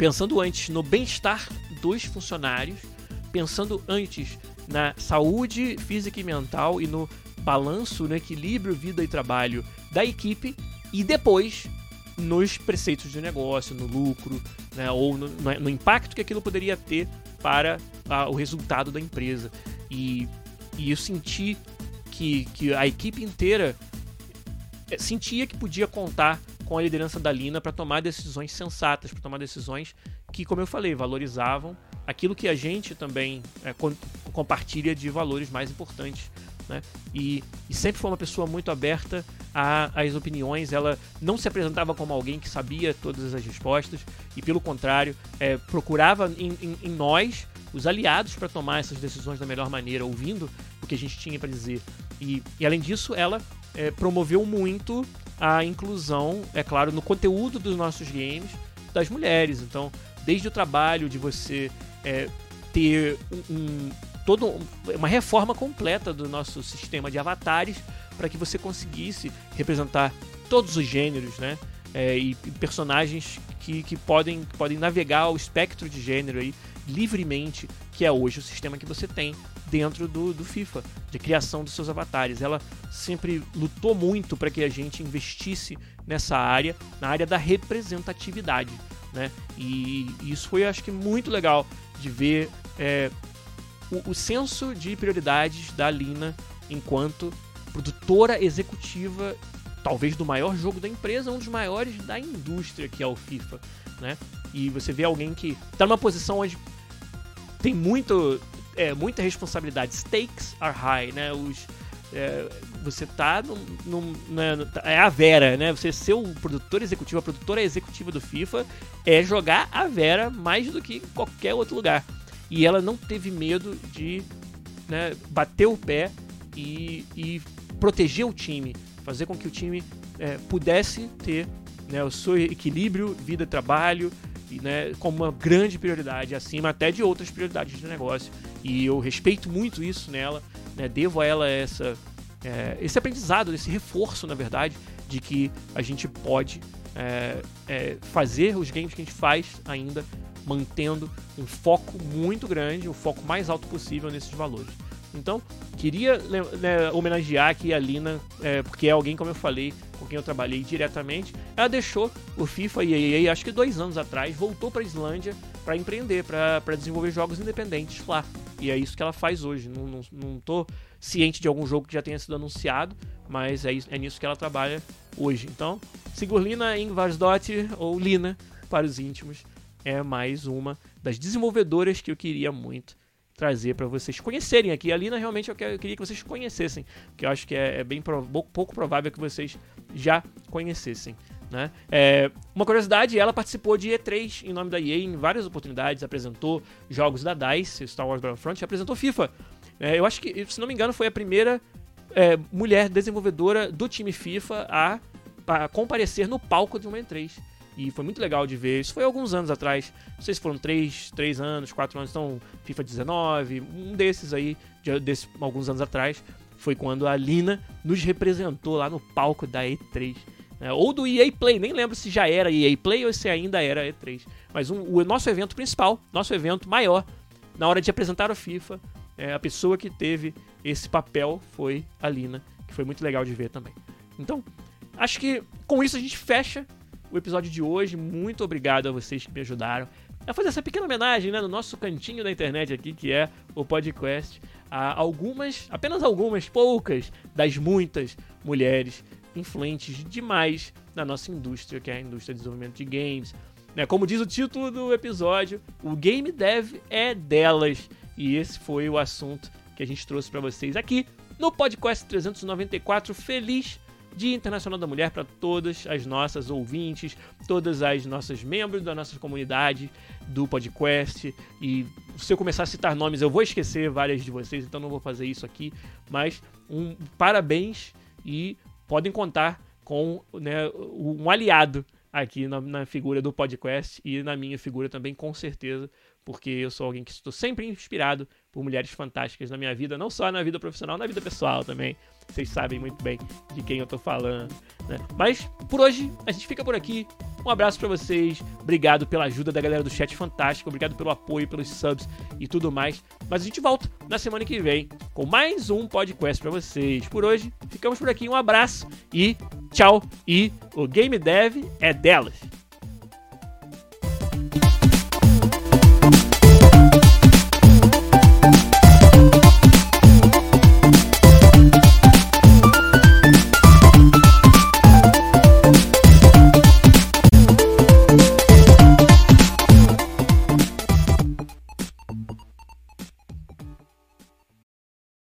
pensando antes no bem-estar dos funcionários, pensando antes na saúde física e mental e no balanço, no equilíbrio vida e trabalho da equipe e depois nos preceitos de negócio, no lucro, né, ou no, no, impacto que aquilo poderia ter para a, o resultado da empresa. E, e eu senti que, que a equipe inteira eh, sentia que podia contar com a liderança da Lina para tomar decisões sensatas, para tomar decisões que, como eu falei, valorizavam aquilo que a gente também é, compartilha de valores mais importantes. Né? E, e, sempre foi uma pessoa muito aberta às opiniões. Ela não se apresentava como alguém que sabia todas as respostas e, pelo contrário, é, procurava em, em, em nós os aliados para tomar essas decisões da melhor maneira, ouvindo o que a gente tinha para dizer. E, e, além disso, ela é, promoveu muito a inclusão, é claro, no conteúdo dos nossos games das mulheres. Então, desde o trabalho de você é, ter um, um todo uma reforma completa do nosso sistema de avatares para que você conseguisse representar todos os gêneros, né? É, e, personagens que, que podem, podem navegar o espectro de gênero aí livremente, que é hoje o sistema que você tem dentro do, do FIFA, de criação dos seus avatares. Ela sempre lutou muito para que a gente investisse nessa área, na área da representatividade. Né? E, isso foi, acho que, muito legal de ver é, o, o senso de prioridades da Lina enquanto produtora executiva, talvez do maior jogo da empresa, um dos maiores da indústria, que é o FIFA. Né? E você vê alguém que está numa posição onde tem muito é, muita responsabilidade. Stakes are high, né? Os, é, você tá num, né, é a Vera, né? Você ser o produtor executivo, a produtora executiva do FIFA é jogar a Vera mais do que qualquer outro lugar. E ela não teve medo de né, bater o pé e, e, proteger o time, fazer com que o time é, pudesse ter né, o seu equilíbrio vida-trabalho, né, como uma grande prioridade, acima até de outras prioridades de negócio. E eu respeito muito isso nela, né, devo a ela essa, é, esse aprendizado, esse reforço, na verdade, de que a gente pode é, é, fazer os games que a gente faz ainda mantendo um foco muito grande, o foco mais alto possível nesses valores. Então, queria né, homenagear aqui a Lina, é, porque é alguém, como eu falei, com quem eu trabalhei diretamente. Ela deixou o FIFA e acho que dois anos atrás, voltou para a Islândia para empreender, para desenvolver jogos independentes lá. E é isso que ela faz hoje. Não, não, não tô ciente de algum jogo que já tenha sido anunciado, mas é, é nisso que ela trabalha hoje. Então, Sigurlina Ingvarsdottir, ou Lina para os íntimos, é mais uma das desenvolvedoras que eu queria muito trazer para vocês conhecerem aqui. A Lina realmente eu, queria que vocês conhecessem, que eu acho que é, é bem pouco provável que vocês já conhecessem. Né? É, uma curiosidade, ela participou de E3 em nome da EA em várias oportunidades, apresentou jogos da DICE, Star Wars Battlefront, apresentou FIFA. É, eu acho que, se não me engano, foi a primeira é, mulher desenvolvedora do time FIFA a, a comparecer no palco de uma E3. E foi muito legal de ver. Isso foi alguns anos atrás. Não sei se foram 3, 3 anos, 4 anos. Então, FIFA 19, um desses aí, de, desse, alguns anos atrás, foi quando a Lina nos representou lá no palco da E3. Né? Ou do EA Play, nem lembro se já era EA Play ou se ainda era E3. Mas um, o nosso evento principal, nosso evento maior, na hora de apresentar o FIFA, é, a pessoa que teve esse papel foi a Lina, que foi muito legal de ver também. Então, acho que com isso a gente fecha o episódio de hoje. Muito obrigado a vocês que me ajudaram a fazer essa pequena homenagem né, no nosso cantinho da internet aqui, que é o podcast, a algumas, apenas algumas, poucas das muitas mulheres influentes demais na nossa indústria, que é a indústria de desenvolvimento de games. Né, como diz o título do episódio, o game dev é delas. E esse foi o assunto que a gente trouxe para vocês aqui no podcast 394. Feliz Dia Internacional da Mulher para todas as nossas ouvintes, todas as nossas membros da nossa comunidade do podcast. E se eu começar a citar nomes, eu vou esquecer várias de vocês, então não vou fazer isso aqui. Mas um parabéns e podem contar com né, um aliado aqui na, na, figura do podcast e na minha figura também, com certeza, porque eu sou alguém que estou sempre inspirado por mulheres fantásticas na minha vida, não só na vida profissional, na vida pessoal também. Vocês sabem muito bem de quem eu tô falando. Né? Mas por hoje a gente fica por aqui. Um abraço para vocês. Obrigado pela ajuda da galera do chat fantástico. Obrigado pelo apoio, pelos subs e tudo mais. Mas a gente volta na semana que vem com mais um podcast para vocês. Por hoje, ficamos por aqui. Um abraço e tchau. E o Game Dev é delas.